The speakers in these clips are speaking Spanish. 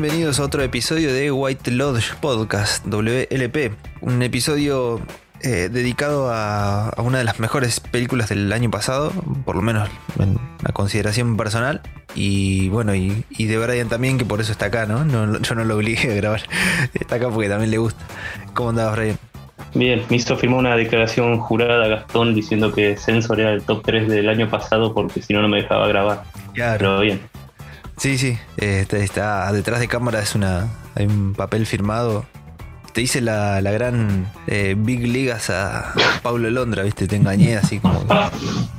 bienvenidos a otro episodio de White Lodge Podcast, WLP. Un episodio eh, dedicado a, a una de las mejores películas del año pasado, por lo menos en la consideración personal. Y bueno, y, y de Brian también, que por eso está acá, ¿no? No- Yo no lo obligué a grabar. Está acá porque también le gusta. ¿Cómo andabas, Brian? Bien, me hizo firmar una declaración jurada a Gastón diciendo que Sensor era el top 3 del año pasado porque si no, no me dejaba grabar. Claro. Pero bien, Sí, sí. está, está detrás de cámara, es una. Hay un papel firmado. Te hice la, la gran eh, Big Ligas a Pablo Londra, ¿viste? Te engañé así como que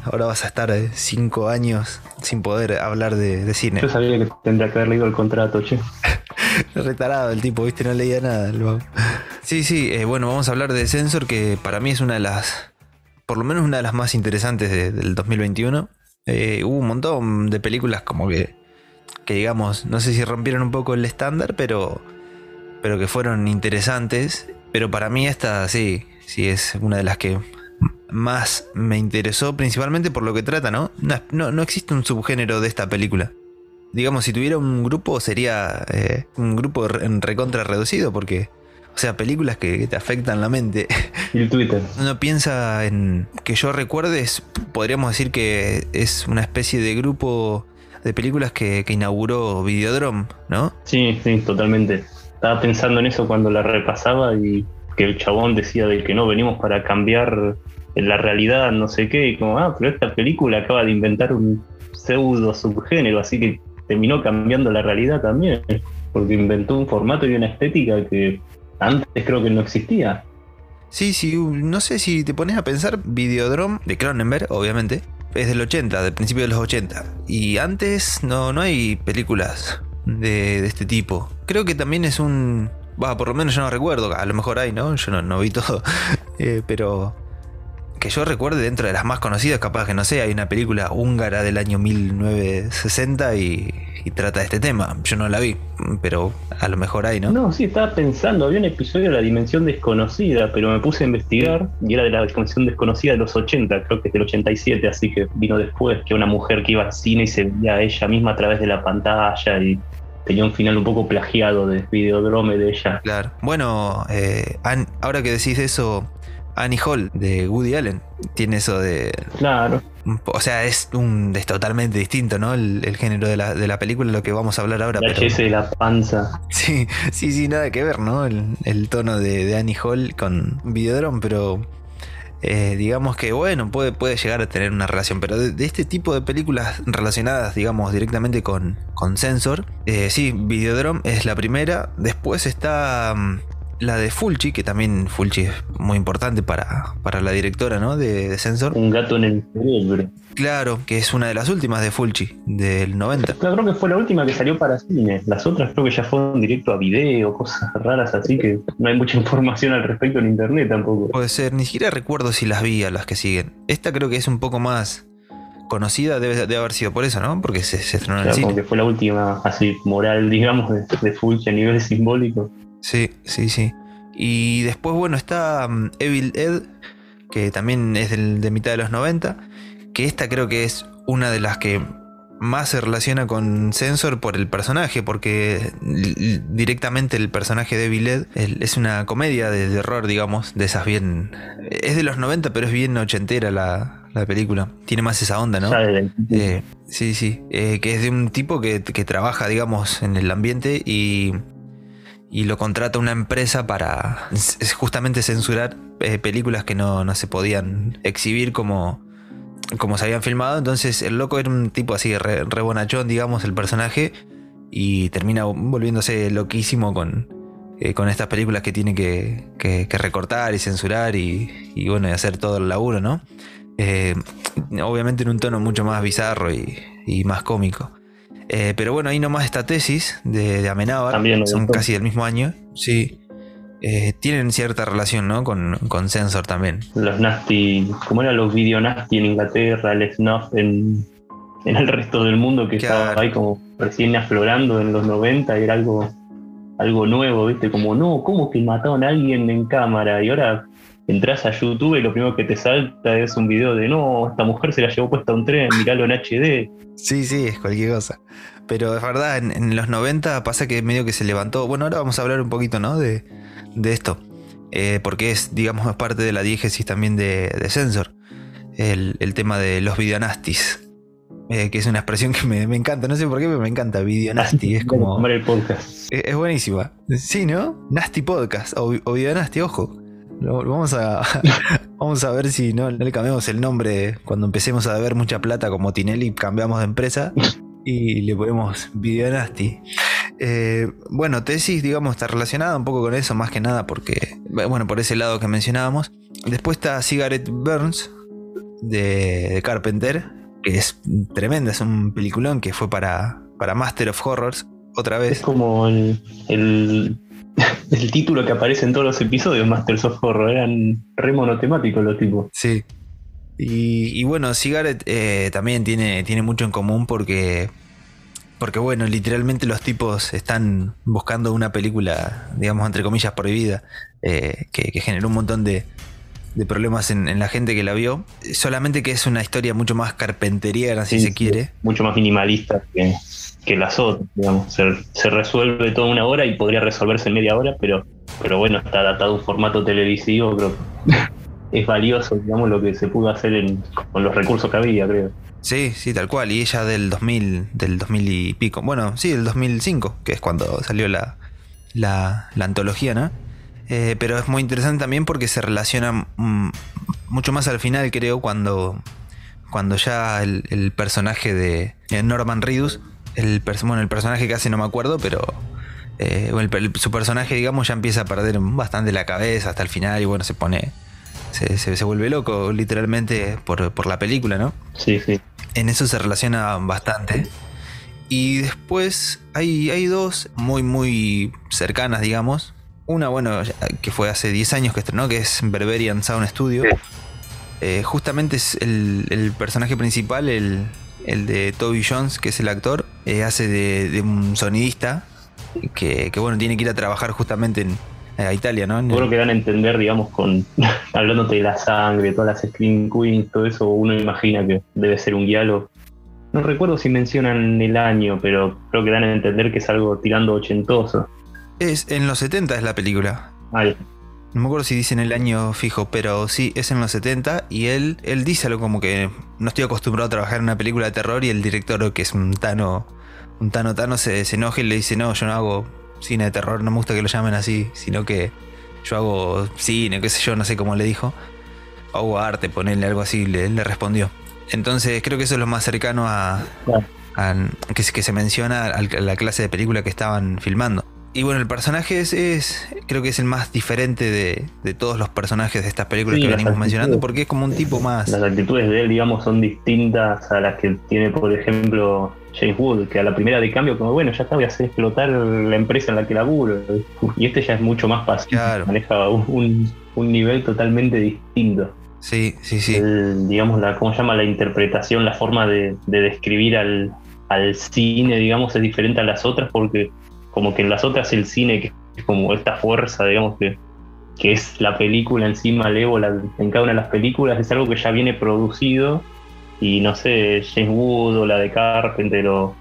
ahora vas a estar eh, cinco años sin poder hablar de, de cine. yo sabía que tendría que haber leído el contrato, che. Retarado el tipo, ¿viste? No leía nada. el. Sí, sí, eh, bueno, vamos a hablar de Sensor, que para mí es una de las. Por lo menos una de las más interesantes de- del 2021. Eh, hubo un montón de películas como que. Que digamos, no sé si rompieron un poco el estándar, pero. Pero que fueron interesantes. Pero para mí esta sí, sí es una de las que más me interesó, principalmente por lo que trata, ¿no? No, no- no existe un subgénero de esta película. Digamos, si tuviera un grupo sería eh, un grupo en recontra reducido, porque, o sea, películas que, te afectan la mente. Y el Twitter. Uno piensa en que yo recuerde, es- podríamos decir que es una especie de grupo de películas que, que inauguró Videodrome, ¿no? Sí, sí, totalmente. Estaba pensando en eso cuando la repasaba y que el chabón decía de que no venimos para cambiar la realidad, no sé qué, y como, ah, pero esta película acaba de inventar un pseudo subgénero, así que terminó cambiando la realidad también, porque inventó un formato y una estética que antes creo que no existía. Sí, sí, no sé si te pones a pensar, Videodrome de Cronenberg, obviamente, es del 80, del principio de los 80. Y antes no, no hay películas de, de este tipo. Creo que también es un... Va, por lo menos yo no recuerdo, a lo mejor hay, ¿no? Yo no, no vi todo. Eh, pero que yo recuerde dentro de las más conocidas, capaz que no sé, hay una película húngara del año 1960 y, y trata de este tema. Yo no la vi, pero a lo mejor hay, ¿no? No, sí, estaba pensando, había un episodio de la Dimensión Desconocida, pero me puse a investigar y era de la Dimensión Desconocida de los 80, creo que es del 87, así que vino después, que una mujer que iba al cine y se veía a ella misma a través de la pantalla y tenía un final un poco plagiado de Videodrome de ella. Claro. Bueno, eh, ahora que decís eso, Annie Hall de Woody Allen tiene eso de. Claro, O sea, es un es totalmente distinto, ¿no? El, el género de la, de la película, lo que vamos a hablar ahora. la Pero, de la panza. sí, sí, sí, nada que ver, ¿no? El, el tono de, de Annie Hall con Videodrome, pero. eh, digamos que bueno, puede, puede llegar a tener una relación, pero de, de este tipo de películas relacionadas, digamos, directamente con, con Sensor, eh, sí, Videodrome es la primera. Después está mm, la de Fulci, que también Fulci es muy importante para, para la directora, ¿no? De, de Sensor. Un gato en el cerebro. Claro, que es una de las últimas de Fulci, del 90. Claro, creo que fue la última que salió para cine. Las otras creo que ya fueron directo a video, cosas raras así que no hay mucha información al respecto en internet tampoco. Puede ser, ni siquiera recuerdo si las vi a las que siguen. Esta creo que es un poco más conocida, debe, debe haber sido por eso, ¿no? Porque se, se estrenó en el Claro, como cine. que fue la última así moral, digamos, de, de Fulci a nivel simbólico. Sí, sí, sí. Y después, bueno, está mm, Evil Ed, que también es del- de mitad de los 90, que esta creo que es una de las que más se relaciona con Sensor por el personaje, porque directamente el personaje de Evil Ed es una comedia de terror, digamos, de esas bien... Es de los 90, pero es bien ochentera la, la película. Tiene más esa onda, ¿no? Eh, sí, sí. Eh, que es de un tipo que, que trabaja, digamos, en el ambiente y, y lo contrata una empresa para justamente censurar eh, películas que no, no se podían exhibir como, como se habían filmado. Entonces el loco era un tipo así, re, re digamos, el personaje. Y termina volviéndose loquísimo con, eh, con estas películas que tiene que, que- que recortar y censurar y, y bueno, y hacer todo el laburo, ¿no? Eh, obviamente en un tono mucho más bizarro y, y más cómico. Eh, pero bueno, ahí nomás esta tesis de, de Amenábar, También, son casi del mismo año, sí. Eh, tienen cierta relación, ¿no? Con, con Sensor también. los nasty, como eran los video nasty en Inglaterra, el snuff en, en el resto del mundo que Claro. estaba ahí como recién aflorando en los 90, era algo, algo nuevo, ¿viste? Como, no, ¿cómo que mataron a alguien en cámara? Y ahora entras a YouTube y lo primero que te salta es un video de, no, esta mujer se la llevó puesta a un tren, miralo en HD. Sí, sí, es cualquier cosa. Pero es verdad, en, los 90 pasa que medio que se levantó. Bueno, ahora vamos a hablar un poquito, ¿no? De, esto. Eh, porque es, digamos, parte de la diégesis también de, de Sensor. El, tema de los videonastis. Eh, que es una expresión que me, encanta. No sé por qué, pero me encanta. Videonasti. Es como. el podcast. Es, buenísima. Sí, ¿no? Nasty Podcast. O, o Videonasti, ojo. Vamos a, vamos a ver si no, le cambiamos el nombre cuando empecemos a ver mucha plata como Tinelli, cambiamos de empresa y le ponemos Videonasti. Eh, bueno, tesis, digamos, está relacionada un poco con eso, más que nada, porque, bueno, por ese lado que mencionábamos. Después está Cigarette Burns, de, Carpenter, que es tremenda, es un peliculón que fue para, para Master of Horrors, otra vez. Es como el, título que aparece en todos los episodios Masters of Horror, eran re monotemáticos los tipos. Sí. Y, bueno, Cigarette eh, también tiene, tiene mucho en común porque porque bueno, literalmente los tipos están buscando una película, digamos, entre comillas, prohibida, eh, que, generó un montón de, problemas en, la gente que la vio. Solamente que es una historia mucho más carpenteriana, si se quiere. Mucho más minimalista que, que las otras, digamos. Se, resuelve toda una hora y podría resolverse en media hora, pero, pero bueno, está adaptado a un formato televisivo, creo es valioso, digamos, lo que se pudo hacer con los recursos que había, creo. Sí, sí, tal cual. Y ella del 2000, del 2000 y pico. Bueno, sí, del 2005, que es cuando salió la, la, antología, ¿no? Eh, pero es muy interesante también porque se relaciona mm, mucho más al final, creo, cuando, cuando ya el, personaje de Norman Reedus, el, bueno, el personaje hace no me acuerdo, pero eh, su personaje, digamos, ya empieza a perder bastante la cabeza hasta el final y bueno, se pone se, vuelve loco literalmente por, la película, ¿no? Sí, sí. En eso se relaciona bastante. Y después hay, hay dos muy, muy cercanas, digamos. Una, bueno, que fue hace 10 años que estrenó, que es Berberian Sound Studio. Eh, justamente es el, personaje principal, el, de Toby Jones, que es el actor, eh, hace de, un sonidista que, que, bueno, tiene que ir a trabajar justamente en, a Italia, ¿no? Seguro que dan a entender, digamos, con hablándote de la sangre, todas las Scream Queens, todo eso, uno imagina que debe ser un diálogo. No recuerdo si mencionan el año, pero creo que dan a entender que es algo tirando ochentoso. Es en los 70 es la película. Ay. No me acuerdo si dicen el año fijo, pero sí, es en los 70 y él, él dice algo como que no estoy acostumbrado a trabajar en una película de terror y el director, que es un Tano, un Tano Tano, se, se enoja y le dice, no, yo no hago cine de terror, no me gusta que lo llamen así, sino que yo hago cine, qué sé yo, no sé cómo le dijo. Hago arte, ponerle algo así, le, le respondió. Entonces creo que eso es lo más cercano a, que, que, se menciona a la clase de película que estaban filmando. Y bueno, el personaje es, creo que es el más diferente de, todos los personajes de estas películas que venimos mencionando, porque es como un tipo más. Las actitudes de él, digamos, son distintas a las que tiene, por ejemplo, James Wood, que a la primera de cambio, como bueno, ya está, voy a hacer explotar la empresa en la que laburo. Y este ya es mucho más fácil. Maneja un, nivel totalmente distinto. Sí, sí, sí. digamos, la, ¿cómo se llama? La interpretación, la forma de, describir al, al cine, digamos, es diferente a las otras porque como que en las otras el cine, que es como esta fuerza, digamos, que, que es la película encima, malévola en cada una de las películas, es algo que ya viene producido y no sé, James Wood o la de Carpenter o,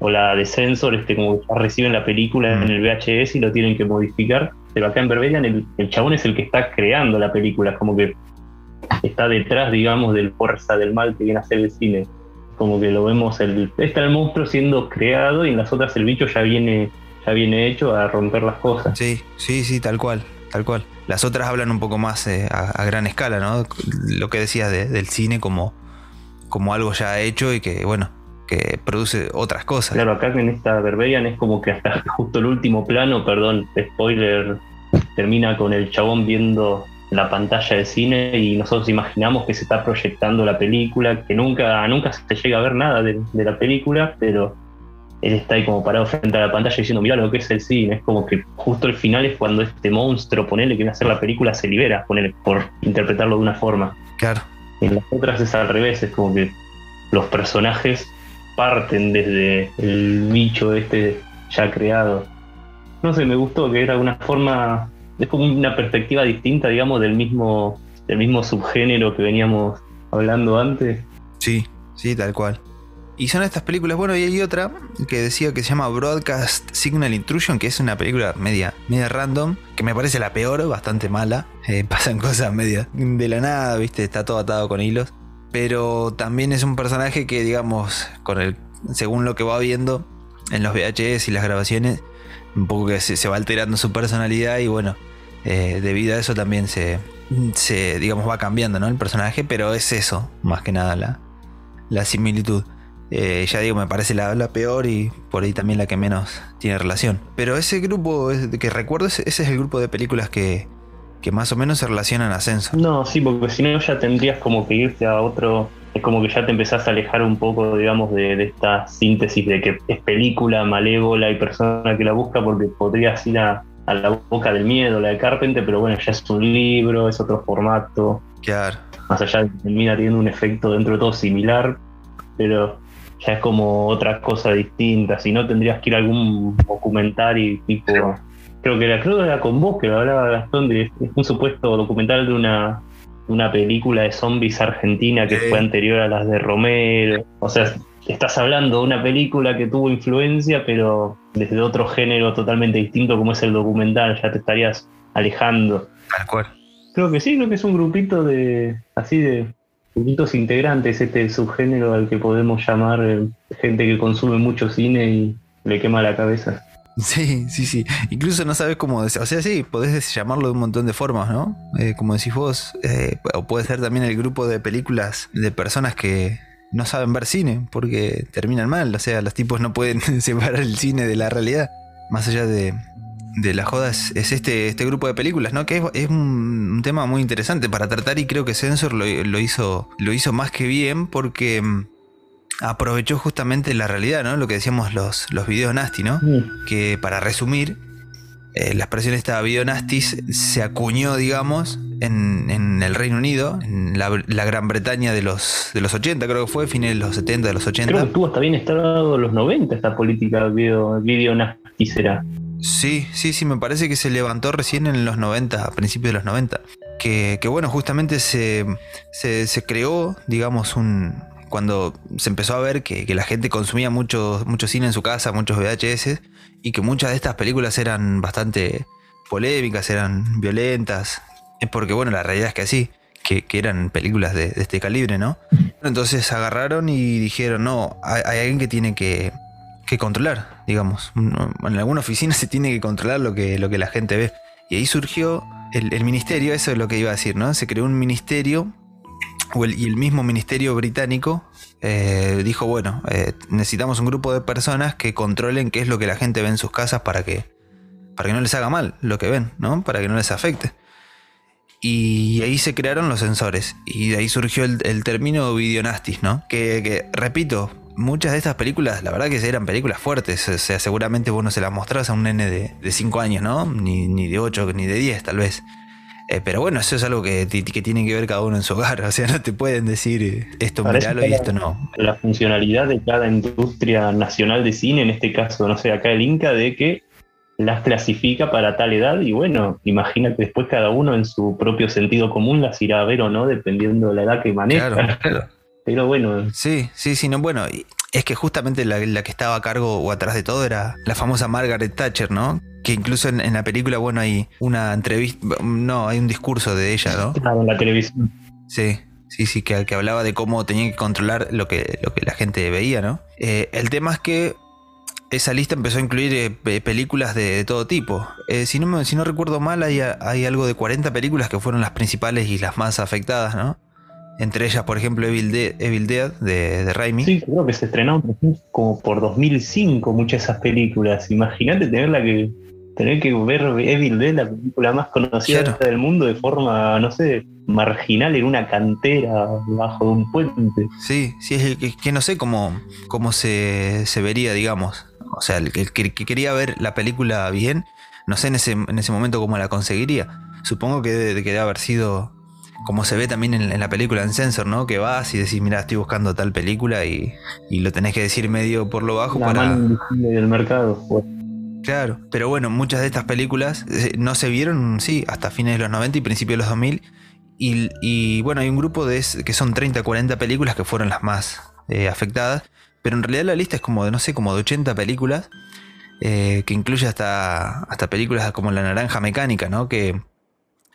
la de Sensor, este, como que ya reciben la película en el VHS y lo tienen que modificar, pero acá en Berberian el, el chabón es el que está creando la película, como que está detrás, digamos, del fuerza del mal que viene a hacer el cine. Como que lo vemos, el, está el monstruo siendo creado y en las otras el bicho ya viene ya viene hecho a romper las cosas. Sí, sí, sí, tal cual, tal cual. Las otras hablan un poco más eh, a, gran escala, ¿no? Lo que decías del cine como, como algo ya hecho y que, bueno, que produce otras cosas. Claro, acá en esta Berberian es como que hasta justo el último plano, perdón, spoiler, termina con el chabón viendo la pantalla de cine y nosotros imaginamos que se está proyectando la película, que nunca, nunca se llega a ver nada de la película, pero él está ahí como parado frente a la pantalla diciendo, mira lo que es el cine. Es como que justo el final es cuando este monstruo, ponele, que viene a hacer la película, se libera, ponele, por interpretarlo de una forma. Claro. En las otras es al revés, es como que los personajes parten desde el bicho este ya creado. No sé, me gustó que era una forma, es como una perspectiva distinta, digamos, del mismo, del mismo subgénero que veníamos hablando antes. Sí, sí, tal cual. Y son estas películas, bueno, y hay otra que decía que se llama Broadcast Signal Intrusion, que es una película media, media random, que me parece la peor, bastante mala. Eh, pasan cosas media de la nada, viste, está todo atado con hilos. Pero también es un personaje que, digamos, con el, según lo que va viendo en los VHS y las grabaciones, un poco que se, va alterando su personalidad y bueno, eh, debido a eso también se, se, digamos, va cambiando, ¿no? El personaje, pero es eso, más que nada la, la similitud. Eh, ya digo, me parece la, la, peor y por ahí también la que menos tiene relación. Pero ese grupo que recuerdo, ese, es el grupo de películas que, que más o menos se relacionan a Ascenso. No, sí, porque si no ya tendrías como que irte a otro. Es como que ya te empezás a alejar un poco, digamos, de, de esta síntesis de que es película malévola y persona que la busca, porque podrías ir a, a la boca del miedo, la de Carpenter, pero bueno, ya es un libro, es otro formato. Claro. Más allá de que termina teniendo un efecto dentro de todo similar, pero ya es como otra cosa distinta. Si no, tendrías que ir a algún documental y tipo. Creo que era, creo que era con vos que lo hablaba Gastón, de un supuesto documental de una, una película de zombies argentina que fue anterior a las de Romero. O sea, estás hablando de una película que tuvo influencia, pero desde otro género totalmente distinto como es el documental, ya te estarías alejando. Tal cual. Creo que sí, creo que es un grupito de así de grupitos integrantes, este subgénero al que podemos llamar eh, gente que consume mucho cine y le quema la cabeza. Sí, sí, sí. Incluso no sabes cómo. O sea, sí, podés llamarlo de un montón de formas, ¿no? Eh, como decís vos. Eh, o puede ser también el grupo de películas de personas que, no saben ver cine porque terminan mal. O sea, los tipos no pueden separar el cine de la realidad. Más allá de, de la joda es, este, este grupo de películas, ¿no? Que es, un, tema muy interesante para tratar y creo que Sensor lo, hizo, lo hizo más que bien porque mm, aprovechó justamente la realidad, ¿no? Lo que decíamos los, los videos nasty, ¿no? Que para resumir, eh, la expresión esta video nasty se acuñó, digamos, en, el Reino Unido, en la, Gran Bretaña de los, de los 80, creo que fue, fines de los 70, de los 80. Creo que tuvo hasta bien estado los 90 esta política video, video será. Sí, sí, sí, me parece que se levantó recién en los 90, a principios de los 90. Que, bueno, justamente se, se, creó, digamos, un, cuando se empezó a ver que, la gente consumía mucho, mucho cine en su casa, muchos VHS, y que muchas de estas películas eran bastante polémicas, eran violentas, es porque, bueno, la realidad es que así, que, eran películas de, este calibre, ¿no? Entonces agarraron y dijeron, no, hay, alguien que tiene que, controlar, digamos. En alguna oficina se tiene que controlar lo que, lo que la gente ve. Y ahí surgió el, ministerio, eso es lo que iba a decir, ¿no? Se creó un ministerio, y el mismo ministerio británico eh, dijo, bueno, eh, necesitamos un grupo de personas que controlen qué es lo que la gente ve en sus casas para que, para que no les haga mal lo que ven, ¿no? Para que no les afecte. Y ahí se crearon los sensores. Y de ahí surgió el, término videonastis, ¿no? Que, repito, muchas de estas películas, la verdad que eran películas fuertes. O sea, seguramente vos no se las mostrás a un nene de 5 años, ¿no? Ni, ni, de 8, ni de 10, tal vez. Eh, pero bueno, eso es algo que, que, tiene que ver cada uno en su hogar. O sea, no te pueden decir eh, esto miralo y esto no. La funcionalidad de cada industria nacional de cine, en este caso, no sé, acá el Inca, de que las clasifica para tal edad y bueno, imagínate después cada uno en su propio sentido común las irá a ver o no, dependiendo de la edad que maneja. Pero bueno. Sí, sí, sí, no, bueno, es que justamente la, que estaba a cargo o atrás de todo era la famosa Margaret Thatcher, ¿no? Que incluso en, la película, bueno, hay una entrevista, no, hay un discurso de ella, ¿no? Claro, en la televisión. Sí, sí, sí, que, que hablaba de cómo tenían que controlar lo que, lo que la gente veía, ¿no? Eh, el tema es que esa lista empezó a incluir eh, películas de, todo tipo. Eh, si, no si no recuerdo mal, hay, hay, algo de 40 películas que fueron las principales y las más afectadas, ¿no? Entre ellas, por ejemplo, Evil, Dead, Evil Dead de, de Raimi. Sí, creo que se estrenaron como por 2005 muchas de esas películas. Imagínate tenerla que tener que ver Evil Dead, la película más conocida del mundo, de forma, no sé, marginal en una cantera bajo de un puente. Sí, sí, es que, no sé cómo, cómo se, se vería, digamos. O sea, el que, quería ver la película bien, no sé en ese, en ese momento cómo la conseguiría. Supongo que debe, haber sido como se ve también en, la película en Sensor, ¿no? Que vas y decís, mira, estoy buscando tal película y, lo tenés que decir medio por lo bajo para... del mercado. Pues. Claro, pero bueno, muchas de estas películas eh, no se vieron, sí, hasta fines de los 90 y principios de los 2000. Y, bueno, hay un grupo de que son 30, 40 películas que fueron las más eh, afectadas pero en realidad la lista es como de, no sé, como de 80 películas, eh, que incluye hasta, hasta películas como La Naranja Mecánica, ¿no? Que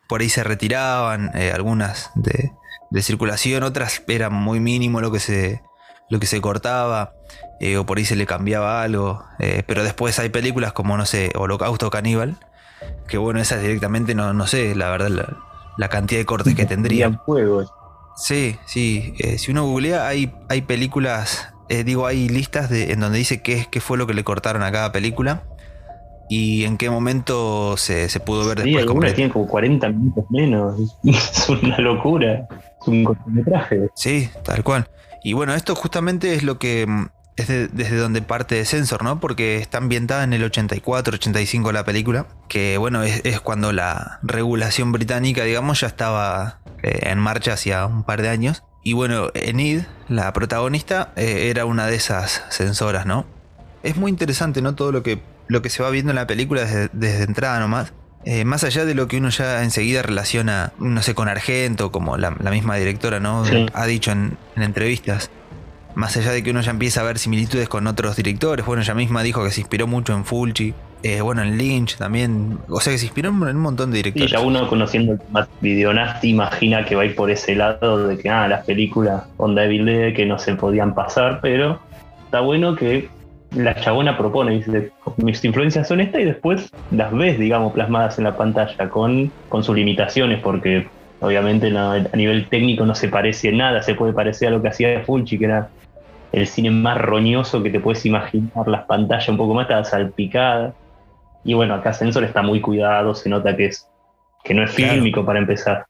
por ahí se retiraban, eh, algunas de, de, circulación, otras eran muy mínimo lo que se, lo que se cortaba, eh, o por ahí se le cambiaba algo, pero después hay películas como, no sé, Holocausto Caníbal, que bueno, esas directamente no, no sé, la verdad, la, cantidad de cortes que tendrían. Sí, sí. si uno googlea, hay, hay películas eh, digo, hay listas de, en donde dice qué, qué fue lo que le cortaron a cada película y en qué momento se, pudo ver sí, después. Tienen como 40 minutos menos. Es una locura. Es un cortometraje. Sí, tal cual. Y bueno, esto justamente es lo que mm, es desde donde parte de Sensor, ¿no? Porque está ambientada en el 84, 85 la película, que bueno, es, cuando la regulación británica, digamos, ya estaba eh, en marcha hacía un par de años. Y bueno, Enid, la protagonista, eh, era una de esas sensoras, ¿no? Es muy interesante, ¿no? Todo lo que, lo que se va viendo en la película desde, entrada nomás. Eh, más allá de lo que uno ya enseguida relaciona, no sé, con Argento, como la, misma directora, ¿no? Ha dicho en, en, entrevistas. Más allá de que uno ya empieza a ver similitudes con otros directores. Bueno, ella misma dijo que se inspiró mucho en Fulci. Eh, bueno, en Lynch también. O sea que se inspiró en un montón de directores. Y ya uno conociendo el Videonasty imagina que va a ir por ese lado de que, ah, las películas Onda Evil Dead que no se podían pasar, pero está bueno que la chabona propone, dice, mis influencias son estas y después las ves, digamos, plasmadas en la pantalla con, con sus limitaciones, porque obviamente a nivel técnico no se parece en nada, se puede parecer a lo que hacía Fulci, que era el cine más roñoso que te puedes imaginar, las pantallas un poco más salpicadas y bueno, acá Sensor está muy cuidado, se nota que, es, que no es fílmico para empezar.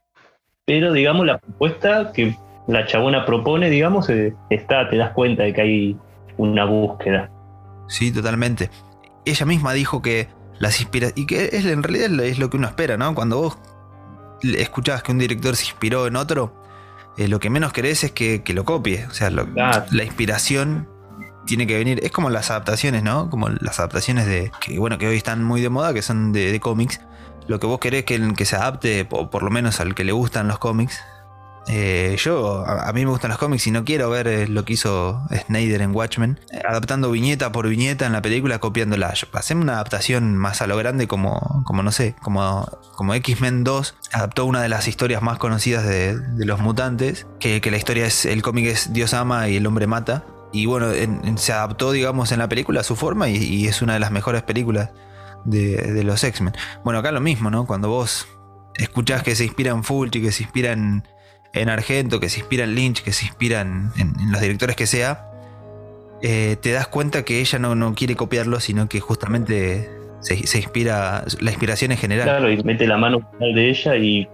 Pero digamos, la propuesta que la chabona propone, digamos, eh, está, te das cuenta de que hay una búsqueda. Sí, totalmente. Ella misma dijo que las inspira y que es, en realidad es lo que uno espera, ¿no? Cuando vos escuchabas que un director se inspiró en otro, eh, lo que menos querés es que, lo copie. O sea, la inspiración tiene que venir. Es como las adaptaciones, ¿no? Como las adaptaciones de. que bueno, que hoy están muy de moda, que son de, cómics. Lo que vos querés que, que se adapte, o por lo menos al que le gustan los cómics. Eh, yo, a, mí me gustan los cómics y no quiero ver eh, lo que hizo Snyder en Watchmen, adaptando viñeta por viñeta en la película, copiándola. Hacemos una adaptación más a lo grande, como, como no sé, como, como X-Men 2 adaptó una de las historias más conocidas de, los mutantes, que, que, la historia es: el cómic es Dios ama y el hombre mata. Y bueno, se adaptó, digamos, en la película a su forma y, es una de las mejores películas de, los X-Men. Bueno, acá lo mismo, ¿no? Cuando vos escuchás que se inspira en Fulci, que se inspira en, Argento, que se inspira en Lynch, que se inspira en, los directores que sea, eh, te das cuenta que ella no, no, quiere copiarlo, sino que justamente se, se, inspira, la inspiración en general. Claro, y mete la mano de ella y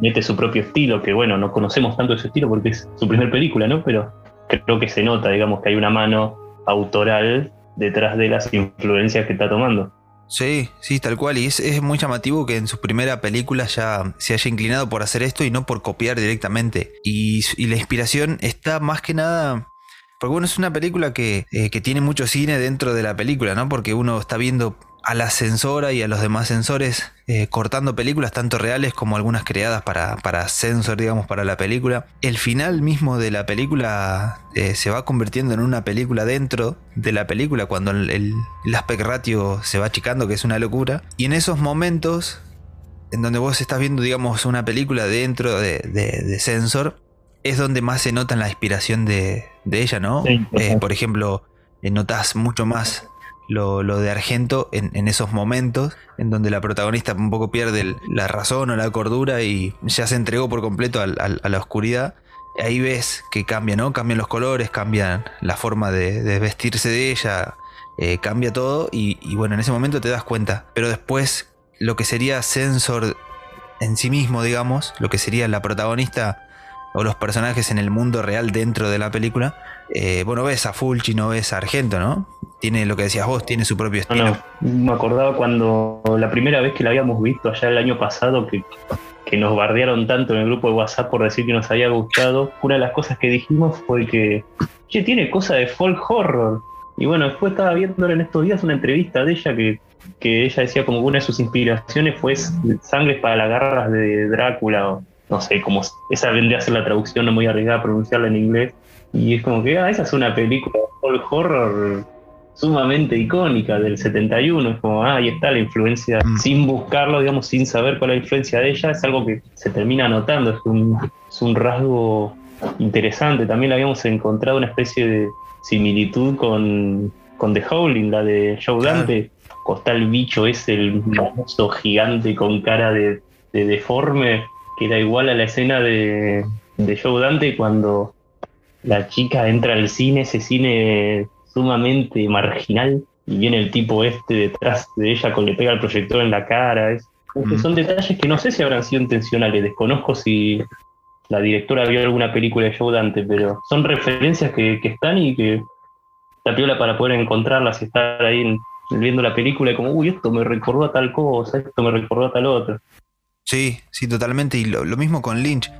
mete su propio estilo, que bueno, no conocemos tanto ese estilo porque es su primer película, ¿no? Pero creo que se nota, digamos, que hay una mano autoral detrás de las influencias que está tomando. Sí, sí, tal cual. Y es, muy llamativo que en su primera película ya se haya inclinado por hacer esto y no por copiar directamente. Y, la inspiración está más que nada. Porque bueno, es una película que, eh, que tiene mucho cine dentro de la película, ¿no? Porque uno está viendo a la sensora y a los demás sensores eh, cortando películas tanto reales como algunas creadas para, para sensor, digamos, para la película. El final mismo de la película eh, se va convirtiendo en una película dentro de la película cuando el, aspect ratio se va achicando, que es una locura. Y en esos momentos en donde vos estás viendo, digamos, una película dentro de, sensor, es donde más se nota la inspiración de, ella, ¿no? Eh, por ejemplo, notas mucho más lo, de Argento en, esos momentos en donde la protagonista un poco pierde la razón o la cordura y ya se entregó por completo a la oscuridad. Ahí ves que cambia, ¿no? Cambian los colores, cambian la forma de, vestirse de ella, eh, cambia todo y, y, bueno, en ese momento te das cuenta. Pero después lo que sería Sensor en sí mismo, digamos, lo que sería la protagonista o los personajes en el mundo real dentro de la película, eh, bueno, ves a Fulci, no ves a Argento, ¿no? Tiene lo que decías vos, tiene su propio estilo. me acordaba cuando la primera vez que la habíamos visto allá el año pasado, que, que nos bardearon tanto en el grupo de WhatsApp por decir que nos había gustado, una de las cosas que dijimos fue que, che, tiene cosa de folk horror. Y bueno, después estaba viendo en estos días una entrevista de ella que, que ella decía como que una de sus inspiraciones fue Sangres para las garras de Drácula, o no sé, como esa vendría a ser la traducción, no muy arriesgada a pronunciarla en inglés, Y es como que, ah, esa es una película de horror sumamente icónica del 71. Es como, ah, ahí está la influencia, mm. sin buscarlo, digamos, sin saber cuál es la influencia de ella, es algo que se termina notando, es un, es un rasgo interesante. También habíamos encontrado una especie de similitud con, con The Howling, la de Joe Dante. Costa el bicho ese, el famoso gigante con cara de, deforme, que era igual a la escena de, de Joe Dante cuando la chica entra al cine, ese cine sumamente marginal, y viene el tipo este detrás de ella con le pega el proyector en la cara. Es, Son detalles que no sé si habrán sido intencionales, desconozco si la directora vio alguna película de Joe Dante, pero son referencias que, están y que la piola para poder encontrarlas y estar ahí viendo la película y como, uy, esto me recordó a tal cosa, esto me recordó a tal otra. Sí, sí, totalmente. Y lo, mismo con Lynch.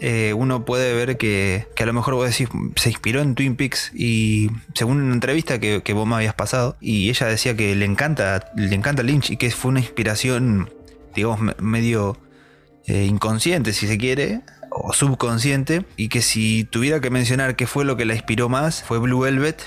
Eh, uno puede ver que, a lo mejor vos decís, se inspiró en Twin Peaks y según una entrevista que, vos me habías pasado, y ella decía que le encanta, le encanta Lynch y que fue una inspiración, digamos, medio eh, inconsciente, si se quiere, o subconsciente y que si tuviera que mencionar qué fue lo que la inspiró más fue Blue Velvet,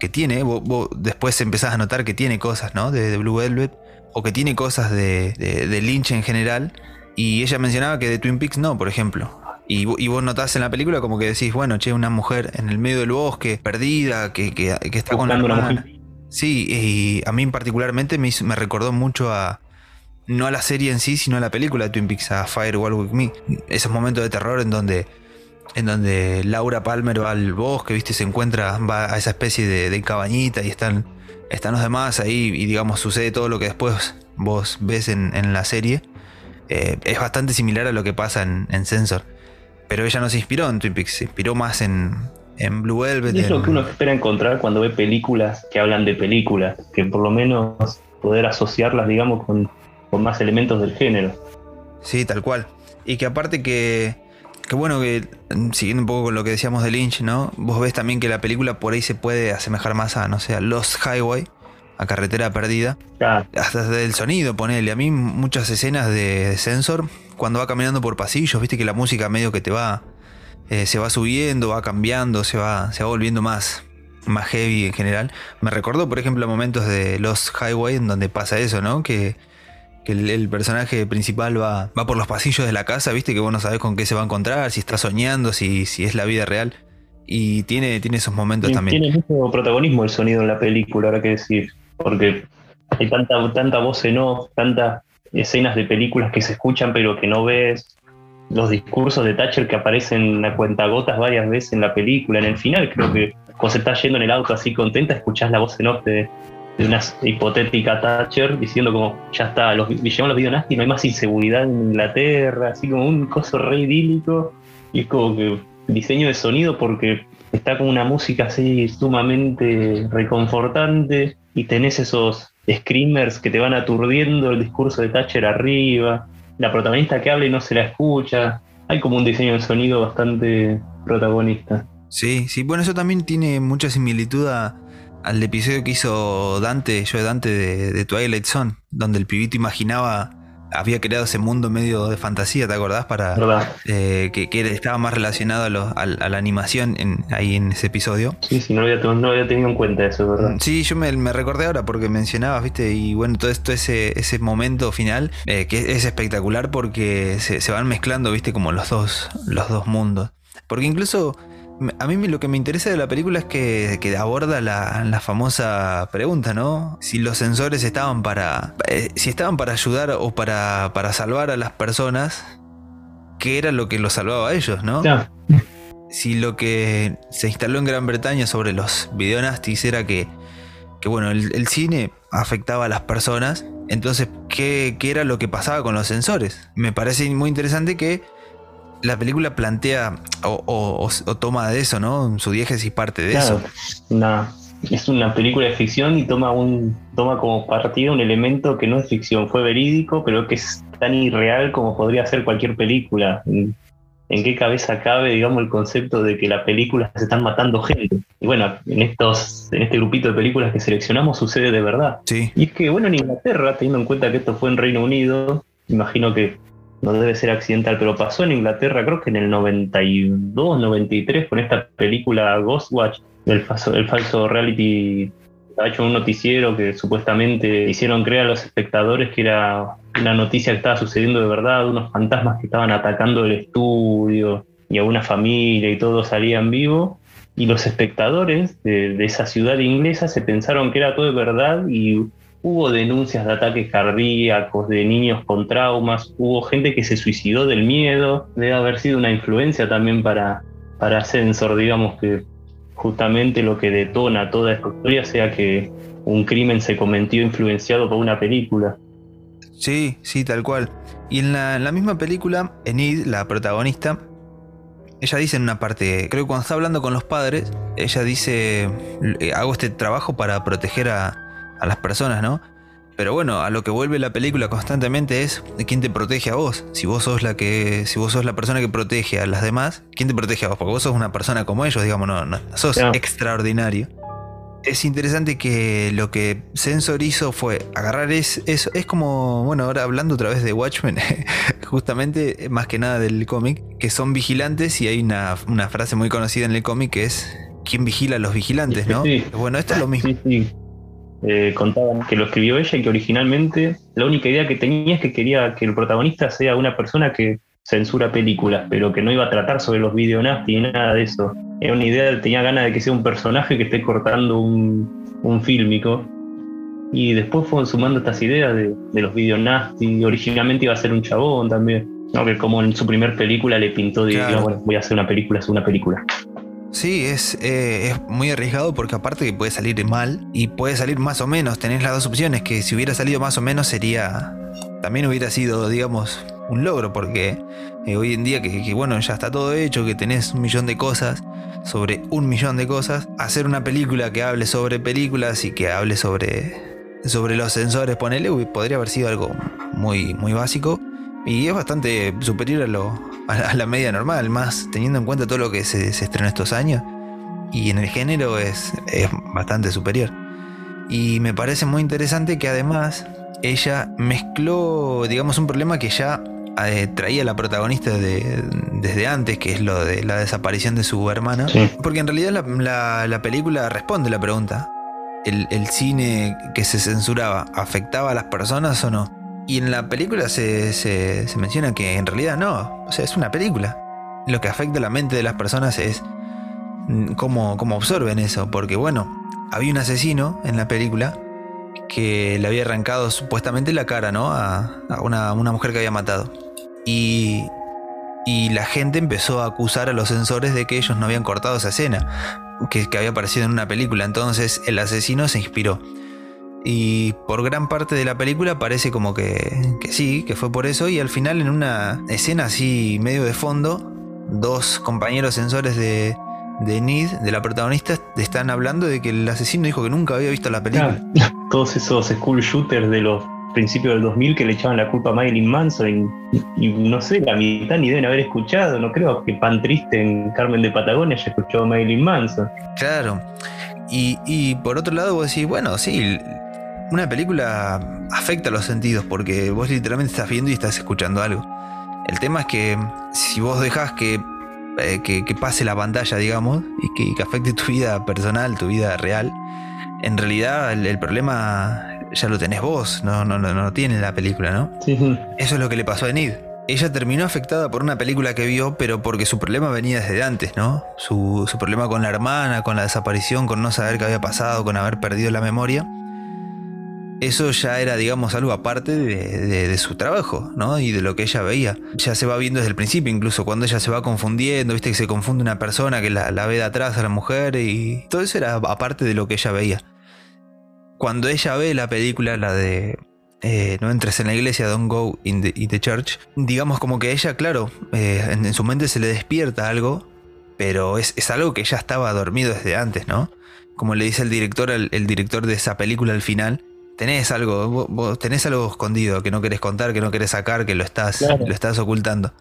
que tiene, vos, después empezás a notar que tiene cosas, ¿no? De, Blue Velvet, o que tiene cosas de, de, Lynch en general, y ella mencionaba que de Twin Peaks no, por ejemplo. Y, vos notás en la película como que decís, bueno, che, una mujer en el medio del bosque, perdida, que, que, está con la hermana. Sí, y a mí particularmente me, me recordó mucho a, no a la serie en sí, sino a la película de Twin Peaks, a Firewall With Me. Esos momentos de terror en donde, en donde Laura Palmer va al bosque, ¿viste? Se encuentra, va a esa especie de, cabañita y están, están los demás ahí y digamos sucede todo lo que después vos ves en, la serie. Eh, es bastante similar a lo que pasa en, en, Sensor. Pero ella no se inspiró en Twin Peaks, se inspiró más en, en Blue Velvet. Y es lo que uno espera encontrar cuando ve películas que hablan de películas, que por lo menos poder asociarlas, digamos, con, con más elementos del género. Sí, tal cual. Y que aparte que, que bueno, que siguiendo un poco con lo que decíamos de Lynch, ¿no? Vos ves también que la película por ahí se puede asemejar más a, no sé, a Lost Highway, a Carretera Perdida. Hasta del sonido, ponele. A mí muchas escenas de, Sensor, cuando va caminando por pasillos, viste que la música medio que te va, eh, se va subiendo, va cambiando, se va, se va volviendo más, más heavy en general. Me recordó, por ejemplo, momentos de Lost Highway en donde pasa eso, ¿no? Que que el, personaje principal va, va por los pasillos de la casa, viste que vos no sabés con qué se va a encontrar, si está soñando, si, si es la vida real. Y tiene, tiene esos momentos también. Tiene mucho protagonismo el sonido en la película, ahora que decir, porque hay tanta, tanta voz en off, tantas escenas de películas que se escuchan pero que no ves, los discursos de Thatcher que aparecen a cuentagotas varias veces en la película, en el final creo que cuando se está yendo en el auto así contenta, escuchás la voz en off de, de una hipotética Thatcher diciendo como ya está, los, llegamos los videonasty, no hay más inseguridad en Inglaterra, así como un coso re idílico. Y es como que diseño de sonido porque está con una música así sumamente reconfortante y tenés esos screamers que te van aturdiendo el discurso de Thatcher arriba, la protagonista que habla y no se la escucha, hay como un diseño de sonido bastante protagonista. Sí, sí, bueno, eso también tiene mucha similitud a, al episodio que hizo Dante, yo de Dante de, Twilight Zone, donde el pibito imaginaba, había creado ese mundo medio de fantasía, ¿te acordás? Para eh, que, estaba más relacionado a, la animación ahí en ese episodio. Sí, sí, no había, tenido en cuenta eso, ¿verdad? Sí, yo me, recordé ahora porque mencionabas, ¿viste? Y bueno, todo esto, ese, ese momento final, eh, que es espectacular porque se, se, van mezclando, ¿viste? Como los dos, los dos mundos. Porque incluso a mí lo que me interesa de la película es que, aborda la, famosa pregunta, ¿no? Si los sensores estaban para. Eh, si estaban para ayudar o para, para salvar a las personas, ¿qué era lo que los salvaba a ellos, no? Si lo que se instaló en Gran Bretaña sobre los videonastis era que, que bueno, el, cine afectaba a las personas, entonces, ¿qué, ¿qué era lo que pasaba con los sensores? Me parece muy interesante que la película plantea o, toma de eso, ¿no? Su diégesis parte de eso. es una película de ficción y toma un toma como partida un elemento que no es ficción, fue verídico, pero que es tan irreal como podría ser cualquier película. ¿En qué cabeza cabe, digamos, el concepto de que las películas se están matando gente? Y bueno, en estos, en este grupito de películas que seleccionamos sucede de verdad. Sí. Y es que, bueno, en Inglaterra, teniendo en cuenta que esto fue en Reino Unido, imagino que no debe ser accidental, pero pasó en Inglaterra, creo que en el 92, 93, con esta película Ghostwatch, el falso, el falso reality. Ha hecho un noticiero que supuestamente hicieron creer a los espectadores que era una noticia que estaba sucediendo de verdad, unos fantasmas que estaban atacando el estudio y a una familia y todo salía en vivo. Y los espectadores de, de esa ciudad inglesa se pensaron que era todo de verdad y Hubo denuncias de ataques cardíacos, de niños con traumas, hubo gente que se suicidó del miedo, debe haber sido una influencia también para, para Sensor, digamos que justamente lo que detona toda esta historia sea que un crimen se cometió influenciado por una película. Sí, sí, tal cual. Y en la, en la misma película, Enid, la protagonista, ella dice en una parte, creo que cuando está hablando con los padres, ella dice, hago este trabajo para proteger a, a las personas, ¿no? Pero bueno, a lo que vuelve la película constantemente es quién te protege a vos. Si vos sos la que, si vos sos la persona que protege a las demás, ¿quién te protege a vos? Porque vos sos una persona como ellos, digamos, no, no sos extraordinario. Es interesante que lo que Sensor hizo fue agarrar eso. Es, como, bueno, ahora hablando otra vez de Watchmen, justamente más que nada del cómic, que son vigilantes y hay una, una, frase muy conocida en el cómic que es ¿quién vigila a los vigilantes? ¿no? Bueno, esto es lo mismo. Eh, contaban que lo escribió ella y que originalmente la única idea que tenía es que quería que el protagonista sea una persona que censura películas, pero que no iba a tratar sobre los videonasty ni nada de eso. Era una idea, tenía ganas de que sea un personaje que esté cortando un, un fílmico. Y después fueron sumando estas ideas de, de los videonasty. Originalmente iba a ser un chabón también. ¿no? Que como en su primer película le pintó, de, bueno, voy a hacer una película, es una película. Sí, es, eh, es, muy arriesgado porque aparte que puede salir mal y puede salir más o menos. Tenés las dos opciones, que si hubiera salido más o menos sería... También hubiera sido, digamos, un logro porque eh, hoy en día que, que, bueno, ya está todo hecho, que tenés un millón de cosas, sobre un millón de cosas, hacer una película que hable sobre películas y que hable sobre, sobre los sensores, ponele, podría haber sido algo muy, muy básico. Y es bastante superior a, lo, a la media normal, más teniendo en cuenta todo lo que se, se estrenó estos años. Y en el género es, es, bastante superior. Y me parece muy interesante que además ella mezcló, digamos, un problema que ya eh, traía la protagonista de, desde antes, que es lo de la desaparición de su hermana. Sí. Porque en realidad la, la, la, película responde la pregunta. ¿El, ¿El cine que se censuraba afectaba a las personas o no? Y en la película se, se, menciona que en realidad no, o sea, es una película. Lo que afecta a la mente de las personas es cómo, cómo absorben eso, porque bueno, había un asesino en la película que le había arrancado supuestamente la cara, ¿no? A, a una, una, mujer que había matado. Y, y la gente empezó a acusar a los censores de que ellos no habían cortado esa escena, que, que había aparecido en una película. Entonces el asesino se inspiró. Y por gran parte de la película parece como que, que, sí, que fue por eso. Y al final, en una escena así medio de fondo, dos compañeros sensores de, de Nid, de la protagonista, están hablando de que el asesino dijo que nunca había visto la película. Claro. Todos esos school shooters de los principios del 2000 que le echaban la culpa a Marilyn Manson y, y, no sé, la mitad ni deben haber escuchado. No creo que Pan Triste en Carmen de Patagonia haya escuchado a Marilyn Manson. Claro. Y, y por otro lado, vos decís, bueno, sí, una película afecta los sentidos porque vos literalmente estás viendo y estás escuchando algo. El tema es que si vos dejas que, eh, que, que, pase la pantalla, digamos, y que, que, afecte tu vida personal, tu vida real, en realidad el, el problema ya lo tenés vos, no, no, no, no tiene la película, ¿no? Sí. Eso es lo que le pasó a Enid. Ella terminó afectada por una película que vio, pero porque su problema venía desde antes, ¿no? Su, su problema con la hermana, con la desaparición, con no saber qué había pasado, con haber perdido la memoria eso ya era, digamos, algo aparte de, su trabajo, ¿no? Y de lo que ella veía. Ya se va viendo desde el principio, incluso cuando ella se va confundiendo, viste que se confunde una persona que la, ve de atrás a la mujer y todo eso era aparte de lo que ella veía. Cuando ella ve la película, la de eh, no entres en la iglesia, don't go in the, church, digamos como que ella, claro, eh, en, su mente se le despierta algo, pero es, algo que ya estaba dormido desde antes, ¿no? Como le dice el director, el director de esa película al final, tenés algo, vos tenés algo escondido que no querés contar, que no querés sacar, que lo estás, claro. lo estás ocultando.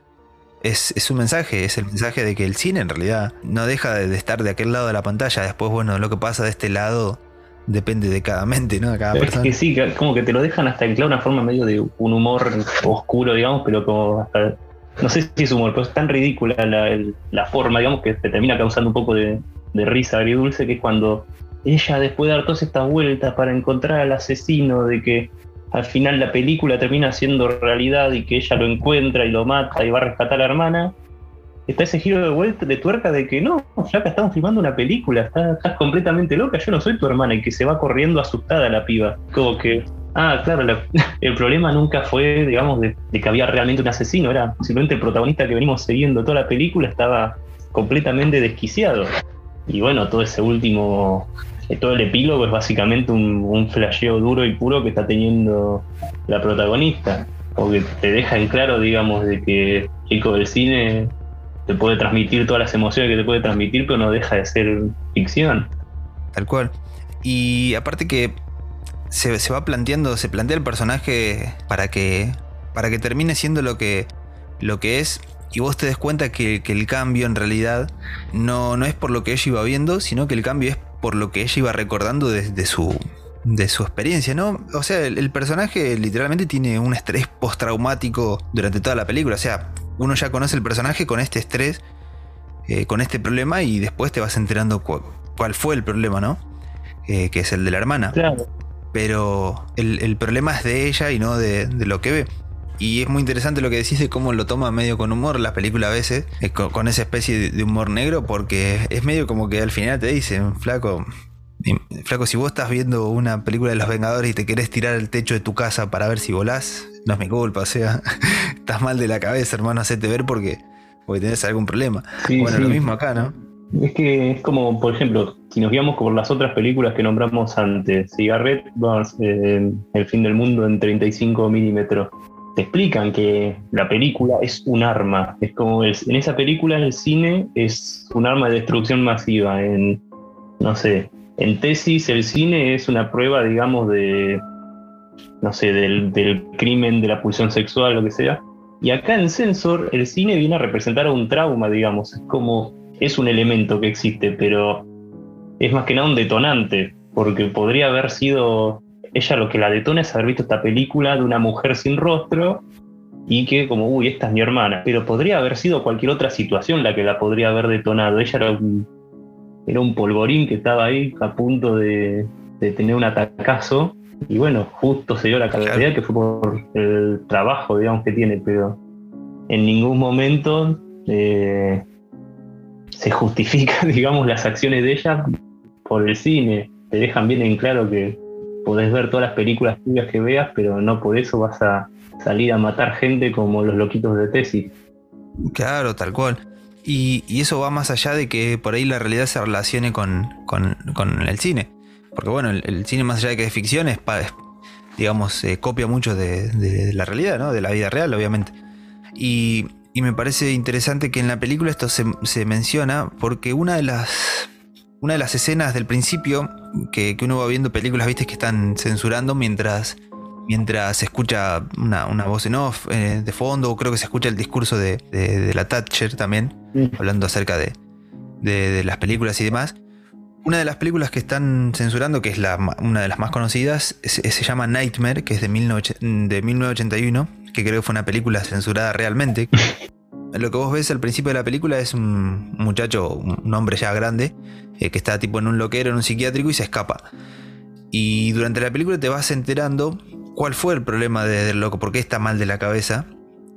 Es, es, un mensaje, es el mensaje de que el cine en realidad no deja de, de, estar de aquel lado de la pantalla. Después, bueno, lo que pasa de este lado depende de cada mente, ¿no? De cada Es persona. que sí, como que te lo dejan hasta en claro una forma medio de un humor oscuro, digamos, pero como hasta. No sé si es humor, pero es tan ridícula la, el- la forma, digamos, que te termina causando un poco de, de risa agridulce, que es cuando ella, después de dar todas estas vueltas para encontrar al asesino, de que al final la película termina siendo realidad y que ella lo encuentra y lo mata y va a rescatar a la hermana, está ese giro de vuelta de tuerca de que no, flaca, estamos filmando una película, estás, completamente loca, yo no soy tu hermana, y que se va corriendo asustada la piba. Como que, ah, claro, la- el problema nunca fue, digamos, de, de que había realmente un asesino, era simplemente el protagonista que venimos siguiendo toda la película estaba completamente desquiciado. Y bueno, todo ese último, todo el epílogo es básicamente un, flasheo duro y puro que está teniendo la protagonista. Porque te deja en claro, digamos, de que chico del cine te puede transmitir todas las emociones que te puede transmitir, pero no deja de ser ficción. Tal cual. Y aparte que se, se va planteando, se plantea el personaje para que, para que termine siendo lo que, lo que es. Y vos te des cuenta que, que el cambio en realidad no, no es por lo que ella iba viendo, sino que el cambio es por lo que ella iba recordando de, de su, de su experiencia, ¿no? O sea, el, el personaje literalmente tiene un estrés postraumático durante toda la película. O sea, uno ya conoce el personaje con este estrés, eh, con este problema, y después te vas enterando cu- cuál fue el problema, ¿no? Eh, que es el de la hermana. Claro. Pero el, el problema es de ella y no de, de lo que ve. Y es muy interesante lo que decís de cómo lo toma medio con humor la película a veces, eh, con, con esa especie de, humor negro, porque es medio como que al final te dicen, flaco, flaco, si vos estás viendo una película de los Vengadores y te querés tirar al techo de tu casa para ver si volás, no es mi culpa, o sea, estás mal de la cabeza, hermano, hacete ver porque, porque tenés algún problema. Sí, bueno, sí. lo mismo acá, ¿no? Es que es como, por ejemplo, si nos guiamos por las otras películas que nombramos antes, Cigarette, Burns, eh, El fin del mundo en 35 milímetros, te explican que la película es un arma. Es como el- en esa película el cine es un arma de destrucción masiva. En, no sé, en tesis el cine es una prueba, digamos, de, no sé, del, del crimen, de la pulsión sexual, lo que sea. Y acá en Sensor el cine viene a representar un trauma, digamos. Es como es un elemento que existe, pero es más que nada un detonante, porque podría haber sido ella lo que la detona es haber visto esta película de una mujer sin rostro y que como, uy, esta es mi hermana, pero podría haber sido cualquier otra situación la que la podría haber detonado. Ella era un, era un polvorín que estaba ahí a punto de, de tener un atacazo y bueno, justo se dio la casualidad que fue por el trabajo, digamos, que tiene, pero en ningún momento eh, se justifica, digamos, las acciones de ella por el cine. Te dejan bien en claro que podés ver todas las películas tuyas que veas, pero no por eso vas a salir a matar gente como los loquitos de tesis. Claro, tal cual. Y, eso va más allá de que por ahí la realidad se relacione con, con- el cine. Porque bueno, el, cine más allá de que es ficción, es, digamos, copia mucho de, la realidad, ¿no? De la vida real, obviamente. Y, me parece interesante que en la película esto se menciona porque una de las... Una de las escenas del principio, que, que uno va viendo películas, viste, que están censurando mientras, mientras se escucha una, una voz en off eh, de fondo, o creo que se escucha el discurso de, de- de la Thatcher también, hablando acerca de, de- las películas y demás. Una de las películas que están censurando, que es la, una de las más conocidas, es- se llama Nightmare, que es de, 19, de 1981, que creo que fue una película censurada realmente. Lo que vos ves al principio de la película es un muchacho, un hombre ya grande, eh, que está tipo en un loquero, en un psiquiátrico y se escapa. Y durante la película te vas enterando cuál fue el problema de- del loco, por qué está mal de la cabeza,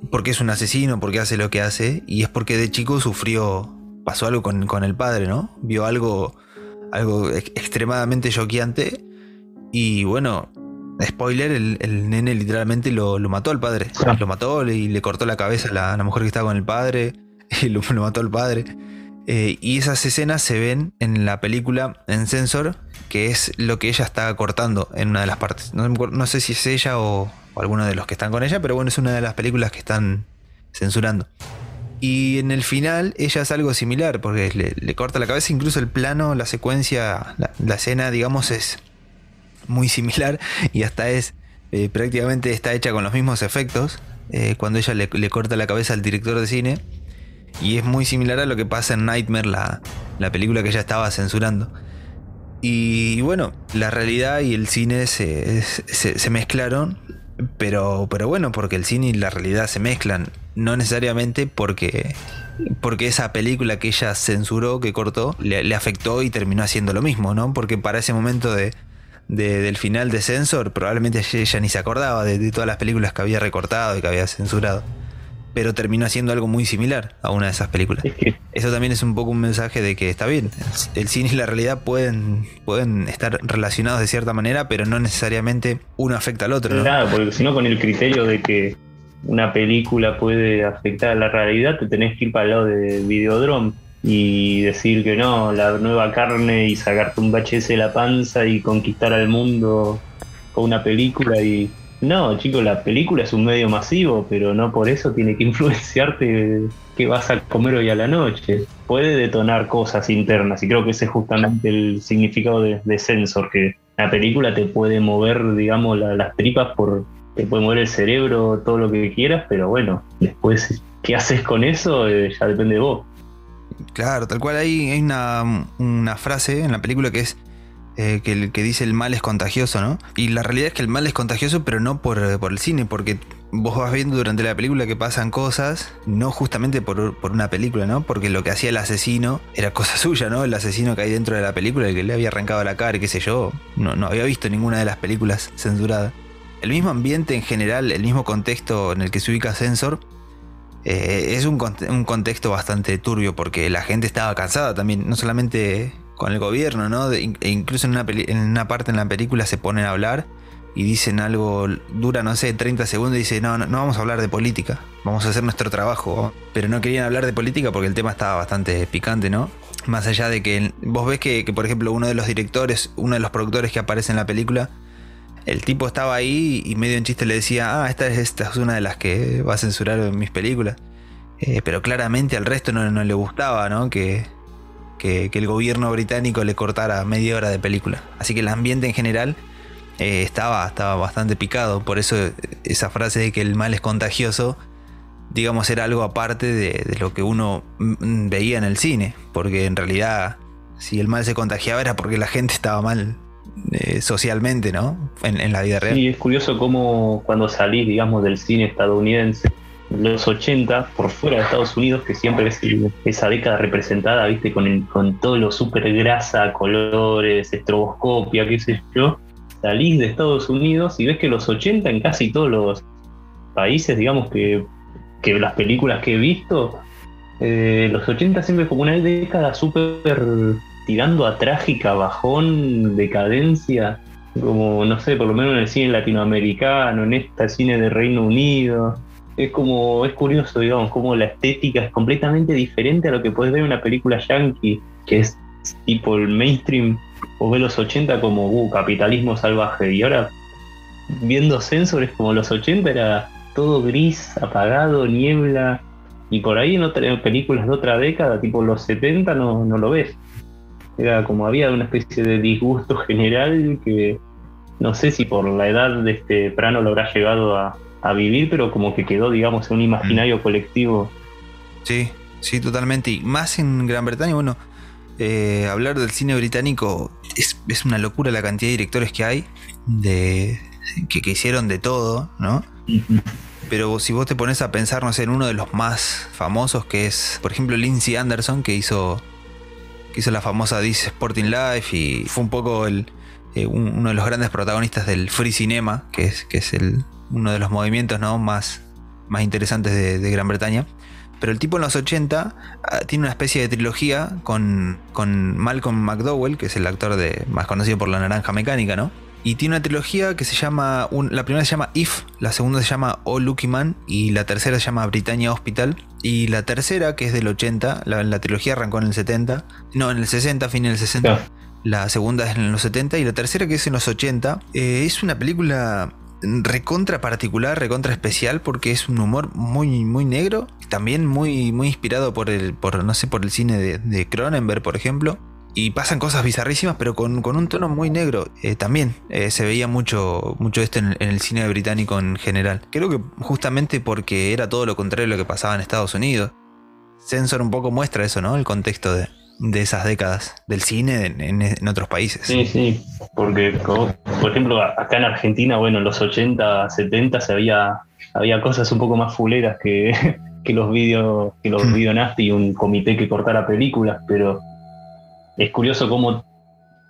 por qué es un asesino, por qué hace lo que hace, y es porque de chico sufrió, pasó algo con, con el padre, ¿no? Vio algo, algo ex- extremadamente choqueante, y bueno, spoiler, el, el nene literalmente lo, lo mató al padre, Ah. lo mató y le cortó la cabeza a la, mujer que estaba con el padre, y lo, lo mató al padre. Eh, y esas escenas se ven en la película en Sensor, que es lo que ella está cortando en una de las partes. No, no sé si es ella o, o alguno de los que están con ella, pero bueno, es una de las películas que están censurando. Y en el final ella hace algo similar, porque le, le corta la cabeza, incluso el plano, la secuencia, la, la escena, digamos, es muy similar y hasta es eh, prácticamente está hecha con los mismos efectos. eh, cuando ella le, le corta la cabeza al director de cine. Y es muy similar a lo que pasa en Nightmare, la, la película que ella estaba censurando. Y bueno, la realidad y el cine se, se, mezclaron, pero, pero bueno, porque el cine y la realidad se mezclan, no necesariamente porque, porque esa película que ella censuró, que cortó, le, afectó y terminó haciendo lo mismo, ¿no? Porque para ese momento de, del final de Censor, probablemente ella ni se acordaba de todas las películas que había recortado y que había censurado pero terminó haciendo algo muy similar a una de esas películas. Eso también es un poco un mensaje de que está bien, el cine y la realidad pueden, pueden estar relacionados de cierta manera, pero no necesariamente uno afecta al otro. Claro, porque si no con el criterio de que una película puede afectar a la realidad, te tenés que ir para el lado de Videodrome y decir que no, la nueva carne y sacarte un VHS de la panza y conquistar al mundo con una película y no, chicos, la película es un medio masivo, pero no por eso tiene que influenciarte qué vas a comer hoy a la noche. Puede detonar cosas internas y creo que ese es justamente el significado de, de Sensor, que la película te puede mover, digamos, las tripas por... Te puede mover el cerebro, todo lo que quieras, pero bueno, después, ¿qué haces con eso? Eh, ya depende de vos. Claro, tal cual hay, hay una, frase en la película que es eh, que, que, dice el mal es contagioso, ¿no? Y la realidad es que el mal es contagioso, pero no por, el cine, porque vos vas viendo durante la película que pasan cosas, no justamente por, una película, ¿no? Porque lo que hacía el asesino era cosa suya, ¿no? El asesino que hay dentro de la película, el que le había arrancado la cara, qué sé yo, no, no había visto ninguna de las películas censuradas. El mismo ambiente en general, el mismo contexto en el que se ubica Sensor, eh, es un, un, contexto bastante turbio porque la gente estaba cansada también, no solamente con el gobierno, ¿no? e incluso en una, parte en la película se ponen a hablar y dicen algo, dura, no sé, 30 segundos y dicen, no, no, no, vamos a hablar de política, vamos a hacer nuestro trabajo. Pero no querían hablar de política porque el tema estaba bastante picante, ¿no? Más allá de que vos ves que, por ejemplo, uno de los directores, uno de los productores que aparece en la película, el tipo estaba ahí y medio en chiste le decía, ah, esta es, esta es una de las que va a censurar mis películas. Eh, pero claramente al resto no, le gustaba, ¿no? Que, que, el gobierno británico le cortara media hora de película. Así que el ambiente en general eh, estaba, estaba bastante picado. Por eso esa frase de que el mal es contagioso, digamos, era algo aparte de, lo que uno mm, veía en el cine. Porque en realidad, si el mal se contagiaba era porque la gente estaba mal eh, socialmente, ¿no? En, la vida real. Sí, es curioso cómo cuando salís, digamos, del cine estadounidense los 80 por fuera de Estados Unidos, que siempre es esa década representada, viste, con, con todo lo super grasa, colores, estroboscopia, qué sé yo, salís de Estados Unidos y ves que los 80 en casi todos los países, digamos que, que las películas que he visto, eh, los 80 siempre como una década súper tirando a trágica, bajón, decadencia, como no sé, por lo menos en el cine latinoamericano, en este cine de Reino Unido. Es como, es curioso, digamos, como la estética es completamente diferente a lo que puedes ver en una película yankee, que es tipo el mainstream, o ve los 80 como, uh, capitalismo salvaje, y ahora viendo sensores como los 80 era todo gris, apagado, niebla, y por ahí en, otras películas de otra década, tipo los 70, no, no lo ves. Era como había una especie de disgusto general que no sé si por la edad de este Prano lo habrá llegado a, a vivir, pero como que quedó, digamos, en un imaginario mm. colectivo. Sí, sí, totalmente. Y más en Gran Bretaña, bueno, eh, hablar del cine británico es, una locura la cantidad de directores que hay, de que, hicieron de todo, ¿no? Pero si vos te pones a pensar, no sé, en uno de los más famosos, que es, por ejemplo, Lindsay Anderson, que hizo, que hizo la famosa This Sporting Life y fue un poco eh, uno de los grandes protagonistas del free cinema, que es, que es el, uno de los movimientos ¿no? más, más interesantes de, Gran Bretaña. Pero el tipo en los 80 ah, tiene una especie de trilogía con, con Malcolm McDowell, que es el actor de, más conocido por La Naranja Mecánica, ¿no? Y tiene una trilogía que se llama. la primera se llama If, la segunda se llama Oh Lucky Man y la tercera se llama Britannia Hospital. Y la tercera, que es del 80, la, trilogía arrancó en el 70, no, en el 60, fin del 60. La segunda es en los 70 y la tercera, que es en los 80, eh, es una película recontra particular, recontra especial, porque es un humor muy, muy negro, también muy, muy inspirado por el, por, no sé, por el cine de, Cronenberg, por ejemplo. Y pasan cosas bizarrísimas, pero con, un tono muy negro. Eh, también eh, se veía mucho, mucho esto en, el cine británico en general. Creo que justamente porque era todo lo contrario a lo que pasaba en Estados Unidos. Sensor un poco muestra eso, ¿no? El contexto de, de esas décadas del cine en, otros países. Sí, sí, porque por ejemplo acá en Argentina, bueno, en los 80, 70 había, había cosas un poco más fuleras que, que los vídeos que los mm. nasty y un comité que cortara películas, pero es curioso cómo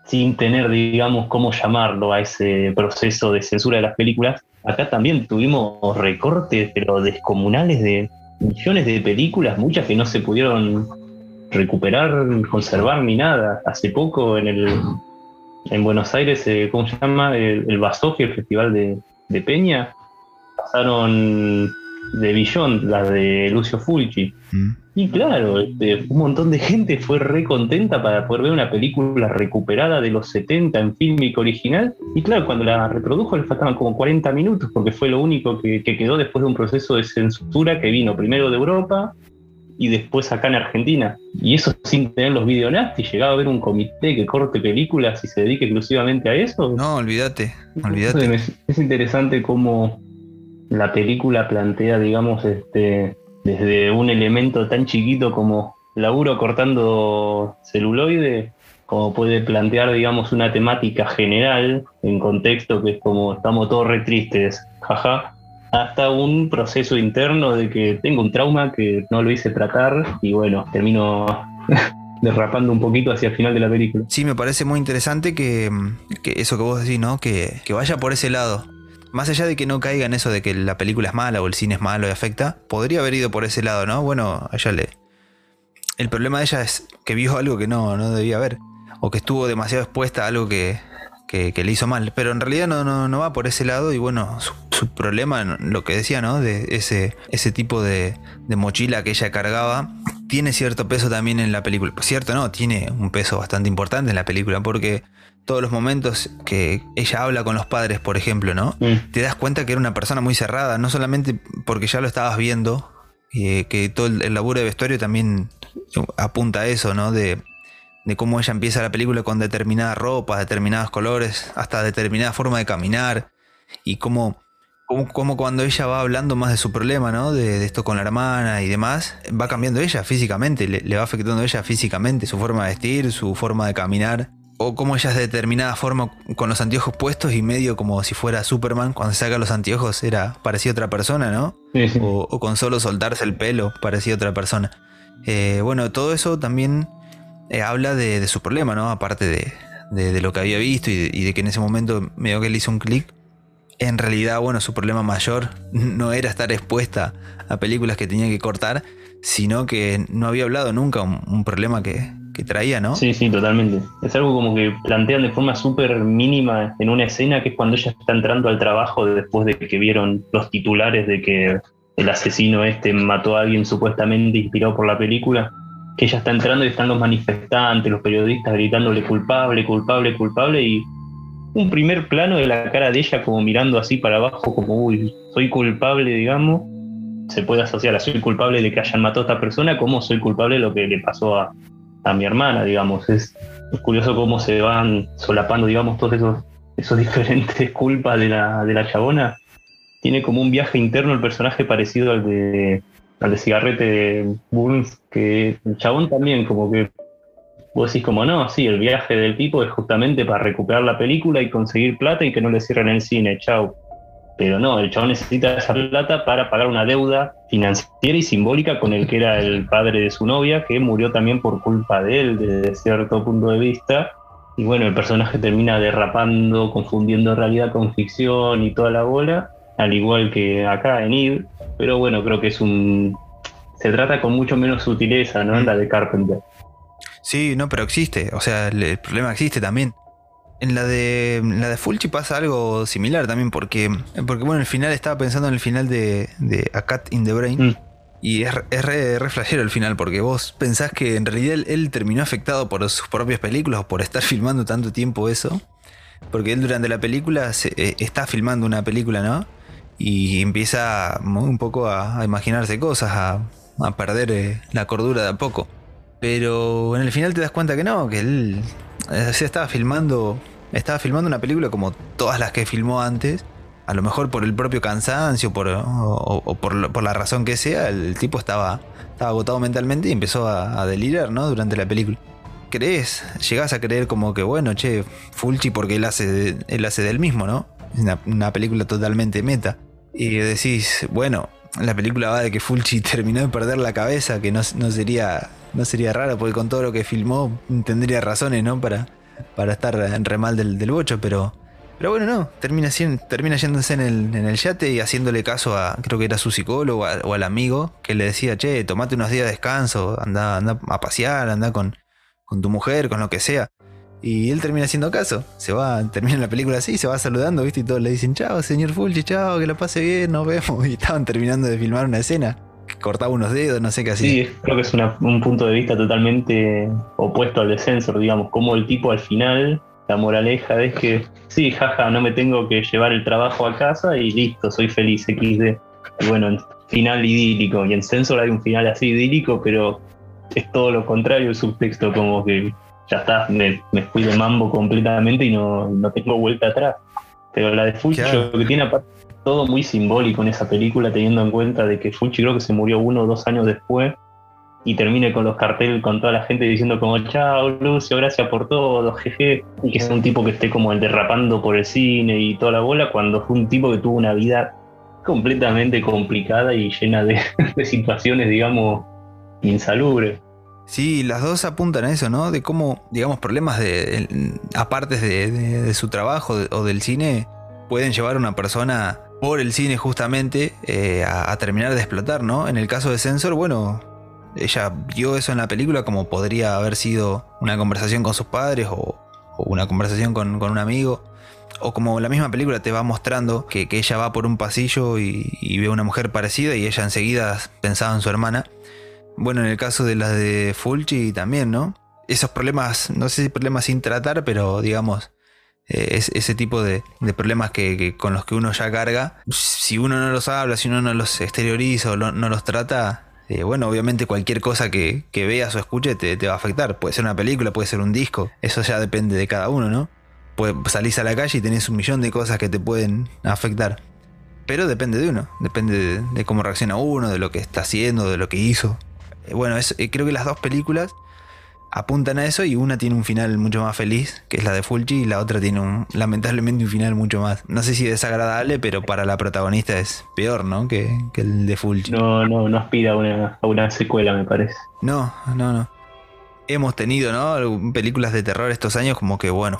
sin tener, digamos, cómo llamarlo a ese proceso de censura de las películas, acá también tuvimos recortes, pero descomunales de millones de películas, muchas que no se pudieron recuperar, conservar ni nada. Hace poco en el en Buenos Aires, eh, ¿cómo se llama? El, el el Festival de, de Peña, pasaron de Billón, la de Lucio Fulci. Mm. Y claro, este, un montón de gente fue re contenta para poder ver una película recuperada de los 70 en fílmico original. Y claro, cuando la reprodujo le faltaban como 40 minutos, porque fue lo único que, quedó después de un proceso de censura que vino primero de Europa y después acá en Argentina. Y eso sin tener los y Llegaba a ver un comité que corte películas y se dedique exclusivamente a eso. No, olvídate, olvídate. es interesante cómo la película plantea, digamos, este, desde un elemento tan chiquito como laburo cortando celuloide, como puede plantear, digamos, una temática general en contexto que es como estamos todos re tristes, jaja, hasta un proceso interno de que tengo un trauma que no lo hice tratar y bueno, termino derrapando un poquito hacia el final de la película. Sí, me parece muy interesante que, eso que vos decís, ¿no? Que, que vaya por ese lado más allá de que no caiga en eso de que la película es mala o el cine es malo y afecta, podría haber ido por ese lado, ¿no? Bueno, ella le. El problema de ella es que vio algo que no, no debía ver. O que estuvo demasiado expuesta a algo que, que, le hizo mal. Pero en realidad no, no, no va por ese lado. Y bueno, su, problema, lo que decía, ¿no? De ese, ese tipo de, de mochila que ella cargaba, tiene cierto peso también en la película. Cierto, no, tiene un peso bastante importante en la película. Porque todos los momentos que ella habla con los padres, por ejemplo, ¿no? Mm. Te das cuenta que era una persona muy cerrada, no solamente porque ya lo estabas viendo, eh, que todo el, laburo de vestuario también apunta a eso, ¿no? De, cómo ella empieza la película con determinadas ropas, determinados colores, hasta determinada forma de caminar, y cómo, cómo, cuando ella va hablando más de su problema, ¿no? De, esto con la hermana y demás, va cambiando ella físicamente, le, le va afectando a ella físicamente, su forma de vestir, su forma de caminar o como ella es de determinada forma con los anteojos puestos y medio como si fuera Superman, cuando se saca los anteojos era parecía otra persona, ¿no? O, con solo soltarse el pelo parecía otra persona. Eh, bueno, todo eso también eh, habla de, su problema, ¿no? Aparte de, lo que había visto y, y de, que en ese momento medio que le hizo un clic. En realidad, bueno, su problema mayor no era estar expuesta a películas que tenía que cortar, sino que no había hablado nunca un problema que, que traía, ¿no? Sí, sí, totalmente. Es algo como que plantean de forma súper mínima en una escena que es cuando ella está entrando al trabajo después de que vieron los titulares de que el asesino este mató a alguien supuestamente inspirado por la película, que ella está entrando y están los manifestantes, los periodistas gritándole culpable, culpable, culpable y un primer plano de la cara de ella como mirando así para abajo como, uy, soy culpable, digamos, se puede asociar a soy culpable de que hayan matado a esta persona como soy culpable de lo que le pasó a, a mi hermana, digamos. Es, curioso cómo se van solapando, digamos, todos esos, esos diferentes culpas de la, de la chabona. Tiene como un viaje interno el personaje parecido al de, al de Cigarrete de Burns, que el chabón también como que vos decís como no, sí, el viaje del tipo es justamente para recuperar la película y conseguir plata y que no le cierren el cine, chau. Pero no, el chabón necesita esa plata para pagar una deuda financiera y simbólica con el que era el padre de su novia, que murió también por culpa de él, desde cierto punto de vista. Y bueno, el personaje termina derrapando, confundiendo realidad con ficción y toda la bola, al igual que acá en Id. Pero bueno, creo que es un. Se trata con mucho menos sutileza, ¿no? En la de Carpenter. Sí, no, pero existe. O sea, el problema existe también. En la de la de Fulci pasa algo similar también, porque, porque bueno, el final estaba pensando en el final de, de A Cat in the Brain. Mm. Y es, es re, el final, porque vos pensás que en realidad él, terminó afectado por sus propias películas o por estar filmando tanto tiempo eso. Porque él durante la película se, eh, está filmando una película, ¿no? Y empieza un poco a, imaginarse cosas, a, a perder eh, la cordura de a poco. Pero en el final te das cuenta que no, que él eh, se estaba filmando estaba filmando una película como todas las que filmó antes. A lo mejor por el propio cansancio por, o, por, la razón que sea, el tipo estaba, estaba agotado mentalmente y empezó a, delirar ¿no? durante la película. crees, llegás a creer como que, bueno, che, Fulci porque él hace, él hace del mismo, ¿no? Es una, película totalmente meta. Y decís, bueno, la película va de que Fulci terminó de perder la cabeza, que no, sería, no sería raro, porque con todo lo que filmó tendría razones, ¿no? Para, para estar en remal del, del bocho, pero pero bueno, no, termina, termina yéndose en el, en el yate y haciéndole caso a, creo que era su psicólogo o al amigo, que le decía, che, tomate unos días de descanso, anda, anda a pasear, anda con, con tu mujer, con lo que sea. Y él termina haciendo caso. Se va, termina la película así, se va saludando, ¿viste? Y todos le dicen, chao, señor Fulci, chao, que lo pase bien, nos vemos. Y estaban terminando de filmar una escena. Cortaba unos dedos, no sé qué hacía. Sí, creo que es un punto de vista totalmente opuesto al de Sensor, digamos. Como el tipo al final la moraleja es que sí, jaja, no me tengo que llevar el trabajo a casa y listo, soy feliz, XD. Y bueno, final idílico. Y en Sensor hay un final así idílico, pero es todo lo contrario el subtexto, como que ya está, me, fui de mambo completamente y no, tengo vuelta atrás. Pero la de Fulci, que tiene aparte todo muy simbólico en esa película, teniendo en cuenta de que Fulci creo que se murió uno o dos años después y termine con los carteles, con toda la gente diciendo como, chao Lucio, gracias por todo, jeje, y que es un tipo que esté como el derrapando por el cine y toda la bola, cuando fue un tipo que tuvo una vida completamente complicada y llena de, situaciones, digamos, insalubres. Sí, las dos apuntan a eso, ¿no? De cómo, digamos, problemas de, aparte de, su trabajo o del cine pueden llevar a una persona por el cine justamente eh, a, terminar de explotar, ¿no? En el caso de Sensor, bueno, ella vio eso en la película como podría haber sido una conversación con sus padres o, una conversación con, un amigo. O como la misma película te va mostrando que, ella va por un pasillo y, ve a una mujer parecida y ella enseguida pensaba en su hermana. Bueno, en el caso de las de Fulci también, ¿no? Esos problemas, no sé si problemas sin tratar, pero digamos, eh, es, ese tipo de, problemas que, con los que uno ya carga, si uno no los habla, si uno no los exterioriza o no los trata, eh, bueno, obviamente cualquier cosa que, veas o escuches te, va a afectar. Puede ser una película, puede ser un disco. Eso ya depende de cada uno, ¿no? Pues salís a la calle y tenés un millón de cosas que te pueden afectar. Pero depende de uno, depende de, cómo reacciona uno, de lo que está haciendo, de lo que hizo. Eh, bueno, eh, creo que las dos películas apuntan a eso y una tiene un final mucho más feliz, que es la de Fulci, y la otra tiene un, lamentablemente un final mucho más, no sé si desagradable, pero para la protagonista es peor, ¿no? Que, el de Fulci. No, no, no aspira a una, a una secuela, me parece. No, no, no hemos tenido, ¿no? Películas de terror estos años como que, bueno,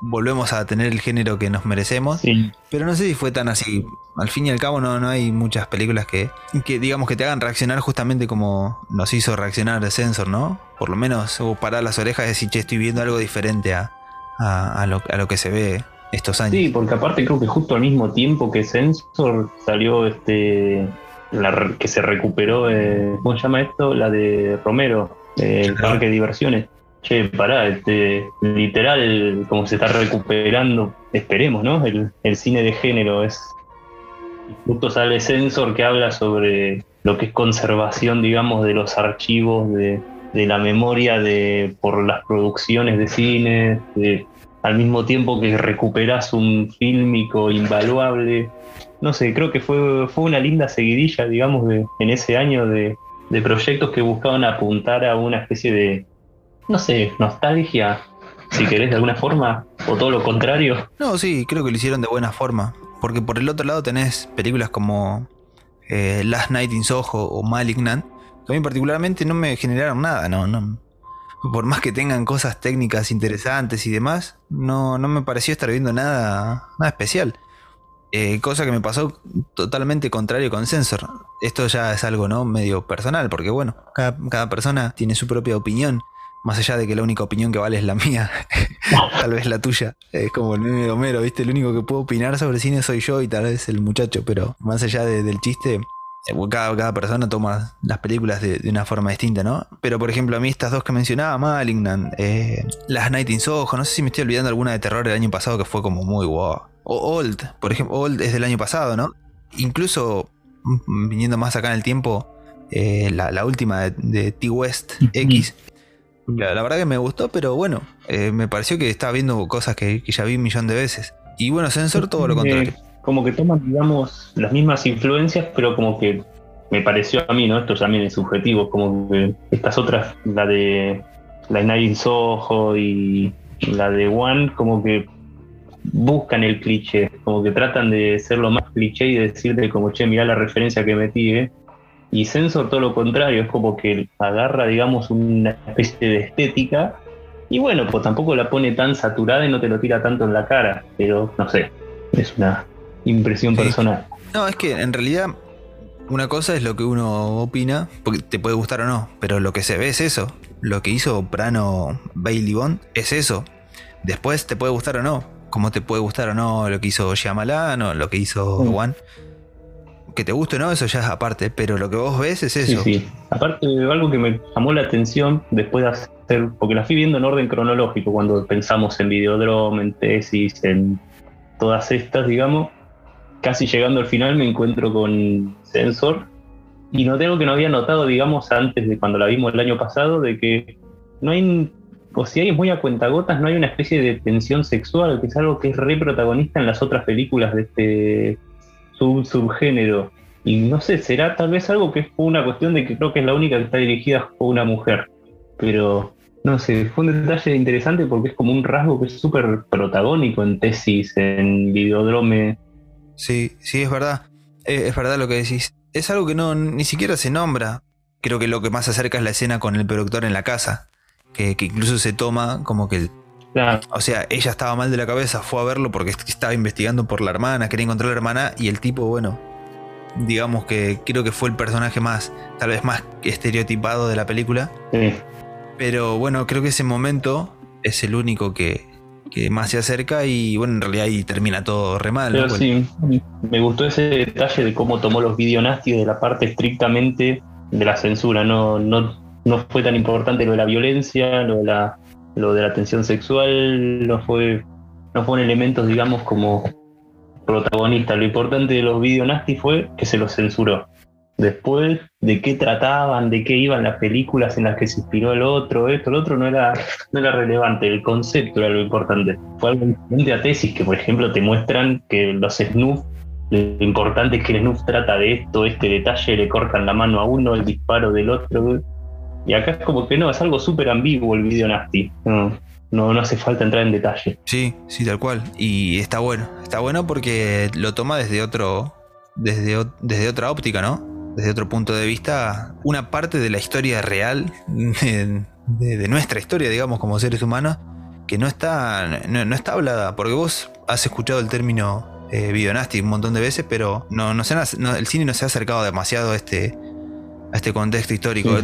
volvemos a tener el género que nos merecemos. Pero no sé si fue tan así. Al fin y al cabo no, no hay muchas películas que, que, digamos, que te hagan reaccionar justamente como nos hizo reaccionar el Sensor, ¿no? Por lo menos o parar las orejas y decir, che, estoy viendo algo diferente a, a, lo, a lo que se ve estos años. Sí, porque aparte creo que justo al mismo tiempo que Sensor salió este... La, que se recuperó, eh, ¿cómo se llama esto? La de Romero, el parque de diversiones. Che, pará, este, literal, como se está recuperando, esperemos, ¿no? El, cine de género es. Justo sale Sensor que habla sobre lo que es conservación, digamos, de los archivos, de, la memoria de, por las producciones de cine, al mismo tiempo que recuperas un fílmico invaluable. No sé, creo que fue, fue una linda seguidilla, digamos, de, en ese año de, de proyectos que buscaban apuntar a una especie de, no sé, nostalgia, si querés, de alguna forma, o todo lo contrario. No, sí, creo que lo hicieron de buena forma. Porque por el otro lado tenés películas como eh, Last Night in Soho o Malignant, que a mí particularmente no me generaron nada, no, no. Por más que tengan cosas técnicas interesantes y demás, no, no me pareció estar viendo nada, nada especial. Eh, cosa que me pasó totalmente contrario con Sensor. Esto ya es algo no medio personal, porque bueno, cada, persona tiene su propia opinión. Más allá de que la única opinión que vale es la mía, tal vez la tuya. Es como el meme de ¿viste? El único que puedo opinar sobre cine soy yo y tal vez el muchacho, pero más allá del chiste, eh, cada, cada, persona toma las películas de, una forma distinta, ¿no? Pero por ejemplo, a mí estas dos que mencionaba, Malignant, eh, Las Night in Soho, no sé si me estoy olvidando alguna de terror el año pasado que fue como muy wow. O Old, por ejemplo, Old es del año pasado, ¿no? Incluso mm, viniendo más acá en el tiempo, eh, la, última de, T-West X. La, verdad que me gustó, pero bueno, eh, me pareció que estaba viendo cosas que, ya vi un millón de veces. Y bueno, Sensor todo lo contrario. como que toman, digamos, las mismas influencias, pero como que me pareció a mí, ¿no? Esto también es subjetivo, como que estas otras, la de la de Night Soho y la de One, como que buscan el cliché, como que tratan de ser lo más cliché y decirte como, che, mirá la referencia que metí, ¿eh? Y Sensor todo lo contrario, es como que agarra, digamos, una especie de estética y bueno, pues tampoco la pone tan saturada y no te lo tira tanto en la cara, pero no sé, es una impresión personal. No, es que en realidad una cosa es lo que uno opina, porque te puede gustar o no, pero lo que se ve es eso. Lo que hizo Prano Bailey Bond es eso. Después te puede gustar o no, como te puede gustar o no lo que hizo Shyamalan o lo que hizo. Juan. Que te guste o no, eso ya es aparte, pero lo que vos ves es eso. Sí, sí. Aparte, algo que me llamó la atención después de hacer, porque la fui viendo en orden cronológico cuando pensamos en Videodrome, en Tesis, en todas estas, digamos, casi llegando al final me encuentro con Sensor y no tengo que no había notado, digamos, antes de cuando la vimos el año pasado, de que no hay o si hay muy a cuentagotas, no hay una especie de tensión sexual, que es algo que es re protagonista en las otras películas de este sub subgénero. Y no sé, será tal vez algo que es una cuestión de que creo que es la única que está dirigida por una mujer. Pero no sé, fue un detalle interesante porque es como un rasgo que es súper protagónico en tesis, en videodrome. Sí, sí, es verdad. Eh, es verdad lo que decís. Es algo que no ni siquiera se nombra. Creo que lo que más acerca es la escena con el productor en la casa que, incluso se toma como que O sea, ella estaba mal de la cabeza, fue a verlo porque estaba investigando por la hermana, quería encontrar a la hermana y el tipo, bueno, digamos que creo que fue el personaje más, tal vez más estereotipado de la película. Pero bueno, creo que ese momento es el único que, más se acerca y bueno, en realidad ahí termina todo re mal. Pero sí, me gustó ese detalle de cómo tomó los videonastis de la parte estrictamente de la censura, no, no no fue tan importante lo de la violencia, lo de la, lo de la tensión sexual, no fue, no fueron elementos, digamos, como protagonistas. Lo importante de los videos nasty fue que se los censuró. Después, de qué trataban, de qué iban las películas en las que se inspiró el otro, esto, el otro, no era, no era relevante, el concepto era lo importante. Fue algo diferente a tesis, que por ejemplo te muestran que los Snoop, lo importante es que el Snoop trata de esto, este detalle, le cortan la mano a uno, el disparo del otro, y acá es como que no, es algo súper ambiguo el video nasty. No, no, hace falta entrar en detalle. Sí, sí, tal cual. Y está bueno. Está bueno porque lo toma desde otro. Desde, desde otra óptica, ¿no? Desde otro punto de vista. Una parte de la historia real. De, nuestra historia, digamos, como seres humanos. Que no está. No, está hablada. Porque vos has escuchado el término eh, video nasty un montón de veces. Pero no, no, se el cine no se ha acercado demasiado a este. A este contexto histórico.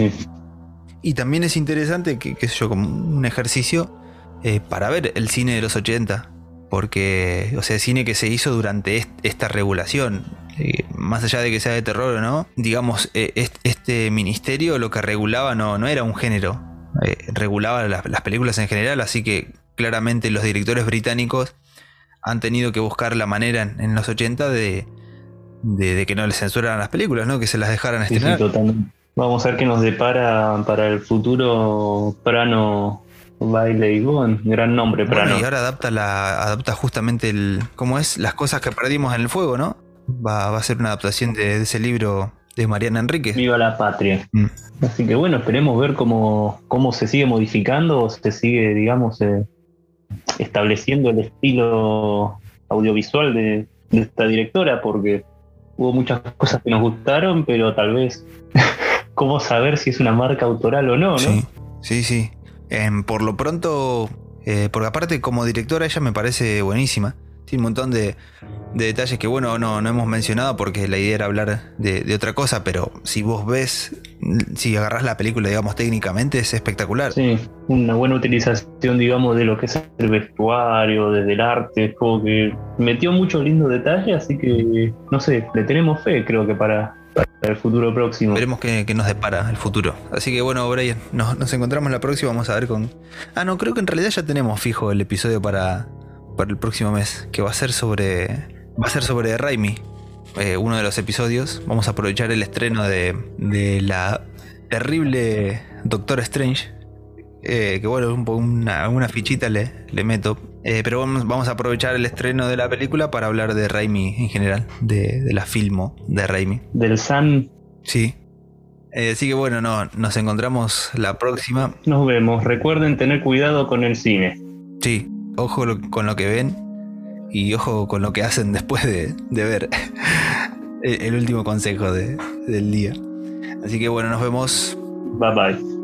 Y también es interesante, que, qué sé yo, como un ejercicio eh, para ver el cine de los 80. Porque, o sea, el cine que se hizo durante esta regulación, eh, más allá de que sea de terror o no, digamos, eh, este, ministerio lo que regulaba no, no era un género, regulaba las, películas en general, así que claramente los directores británicos han tenido que buscar la manera en, los 80 de, de, que no les censuraran las películas, ¿no? Que se las dejaran estrenar. Vamos a ver qué nos depara para el futuro Prano Baile y Gran nombre, Prano. y ahora adapta la adapta justamente el cómo es las cosas que perdimos en el fuego, ¿no? Va, a ser una adaptación de, ese libro de Mariana Enrique. Viva la patria. Mm. Así que bueno, esperemos ver cómo, cómo se sigue modificando o se sigue, digamos, eh, estableciendo el estilo audiovisual de, de esta directora, porque hubo muchas cosas que nos gustaron, pero tal vez cómo saber si es una marca autoral o no, ¿no? Sí, sí. sí. Em, por lo pronto, eh, porque aparte como directora ella me parece buenísima. Tiene un montón de, detalles que, bueno, no, no, hemos mencionado porque la idea era hablar de, otra cosa, pero si vos ves, si agarras la película, digamos, técnicamente, es espectacular. Sí, una buena utilización, digamos, de lo que es el vestuario, desde el arte, es como que metió muchos lindos detalles, así que, no sé, le tenemos fe, creo que para, para el futuro próximo. Veremos qué, nos depara el futuro. Así que bueno, Brian, nos, encontramos la próxima. Vamos a ver con. Ah, no, creo que en realidad ya tenemos fijo el episodio para, para el próximo mes. Que va a ser sobre. Va a ser sobre Raimi. Eh, uno de los episodios. Vamos a aprovechar el estreno de, de la terrible Doctor Strange. Eh, que bueno, un una, una fichita le, le meto. Eh, pero vamos, a aprovechar el estreno de la película para hablar de Raimi en general, de, la filmo de Raimi. Del San. Sí. Eh, así que bueno, no, nos encontramos la próxima. Nos vemos. Recuerden tener cuidado con el cine. Sí, ojo con lo que ven y ojo con lo que hacen después de, ver el último consejo del día. Así que bueno, nos vemos. Bye bye.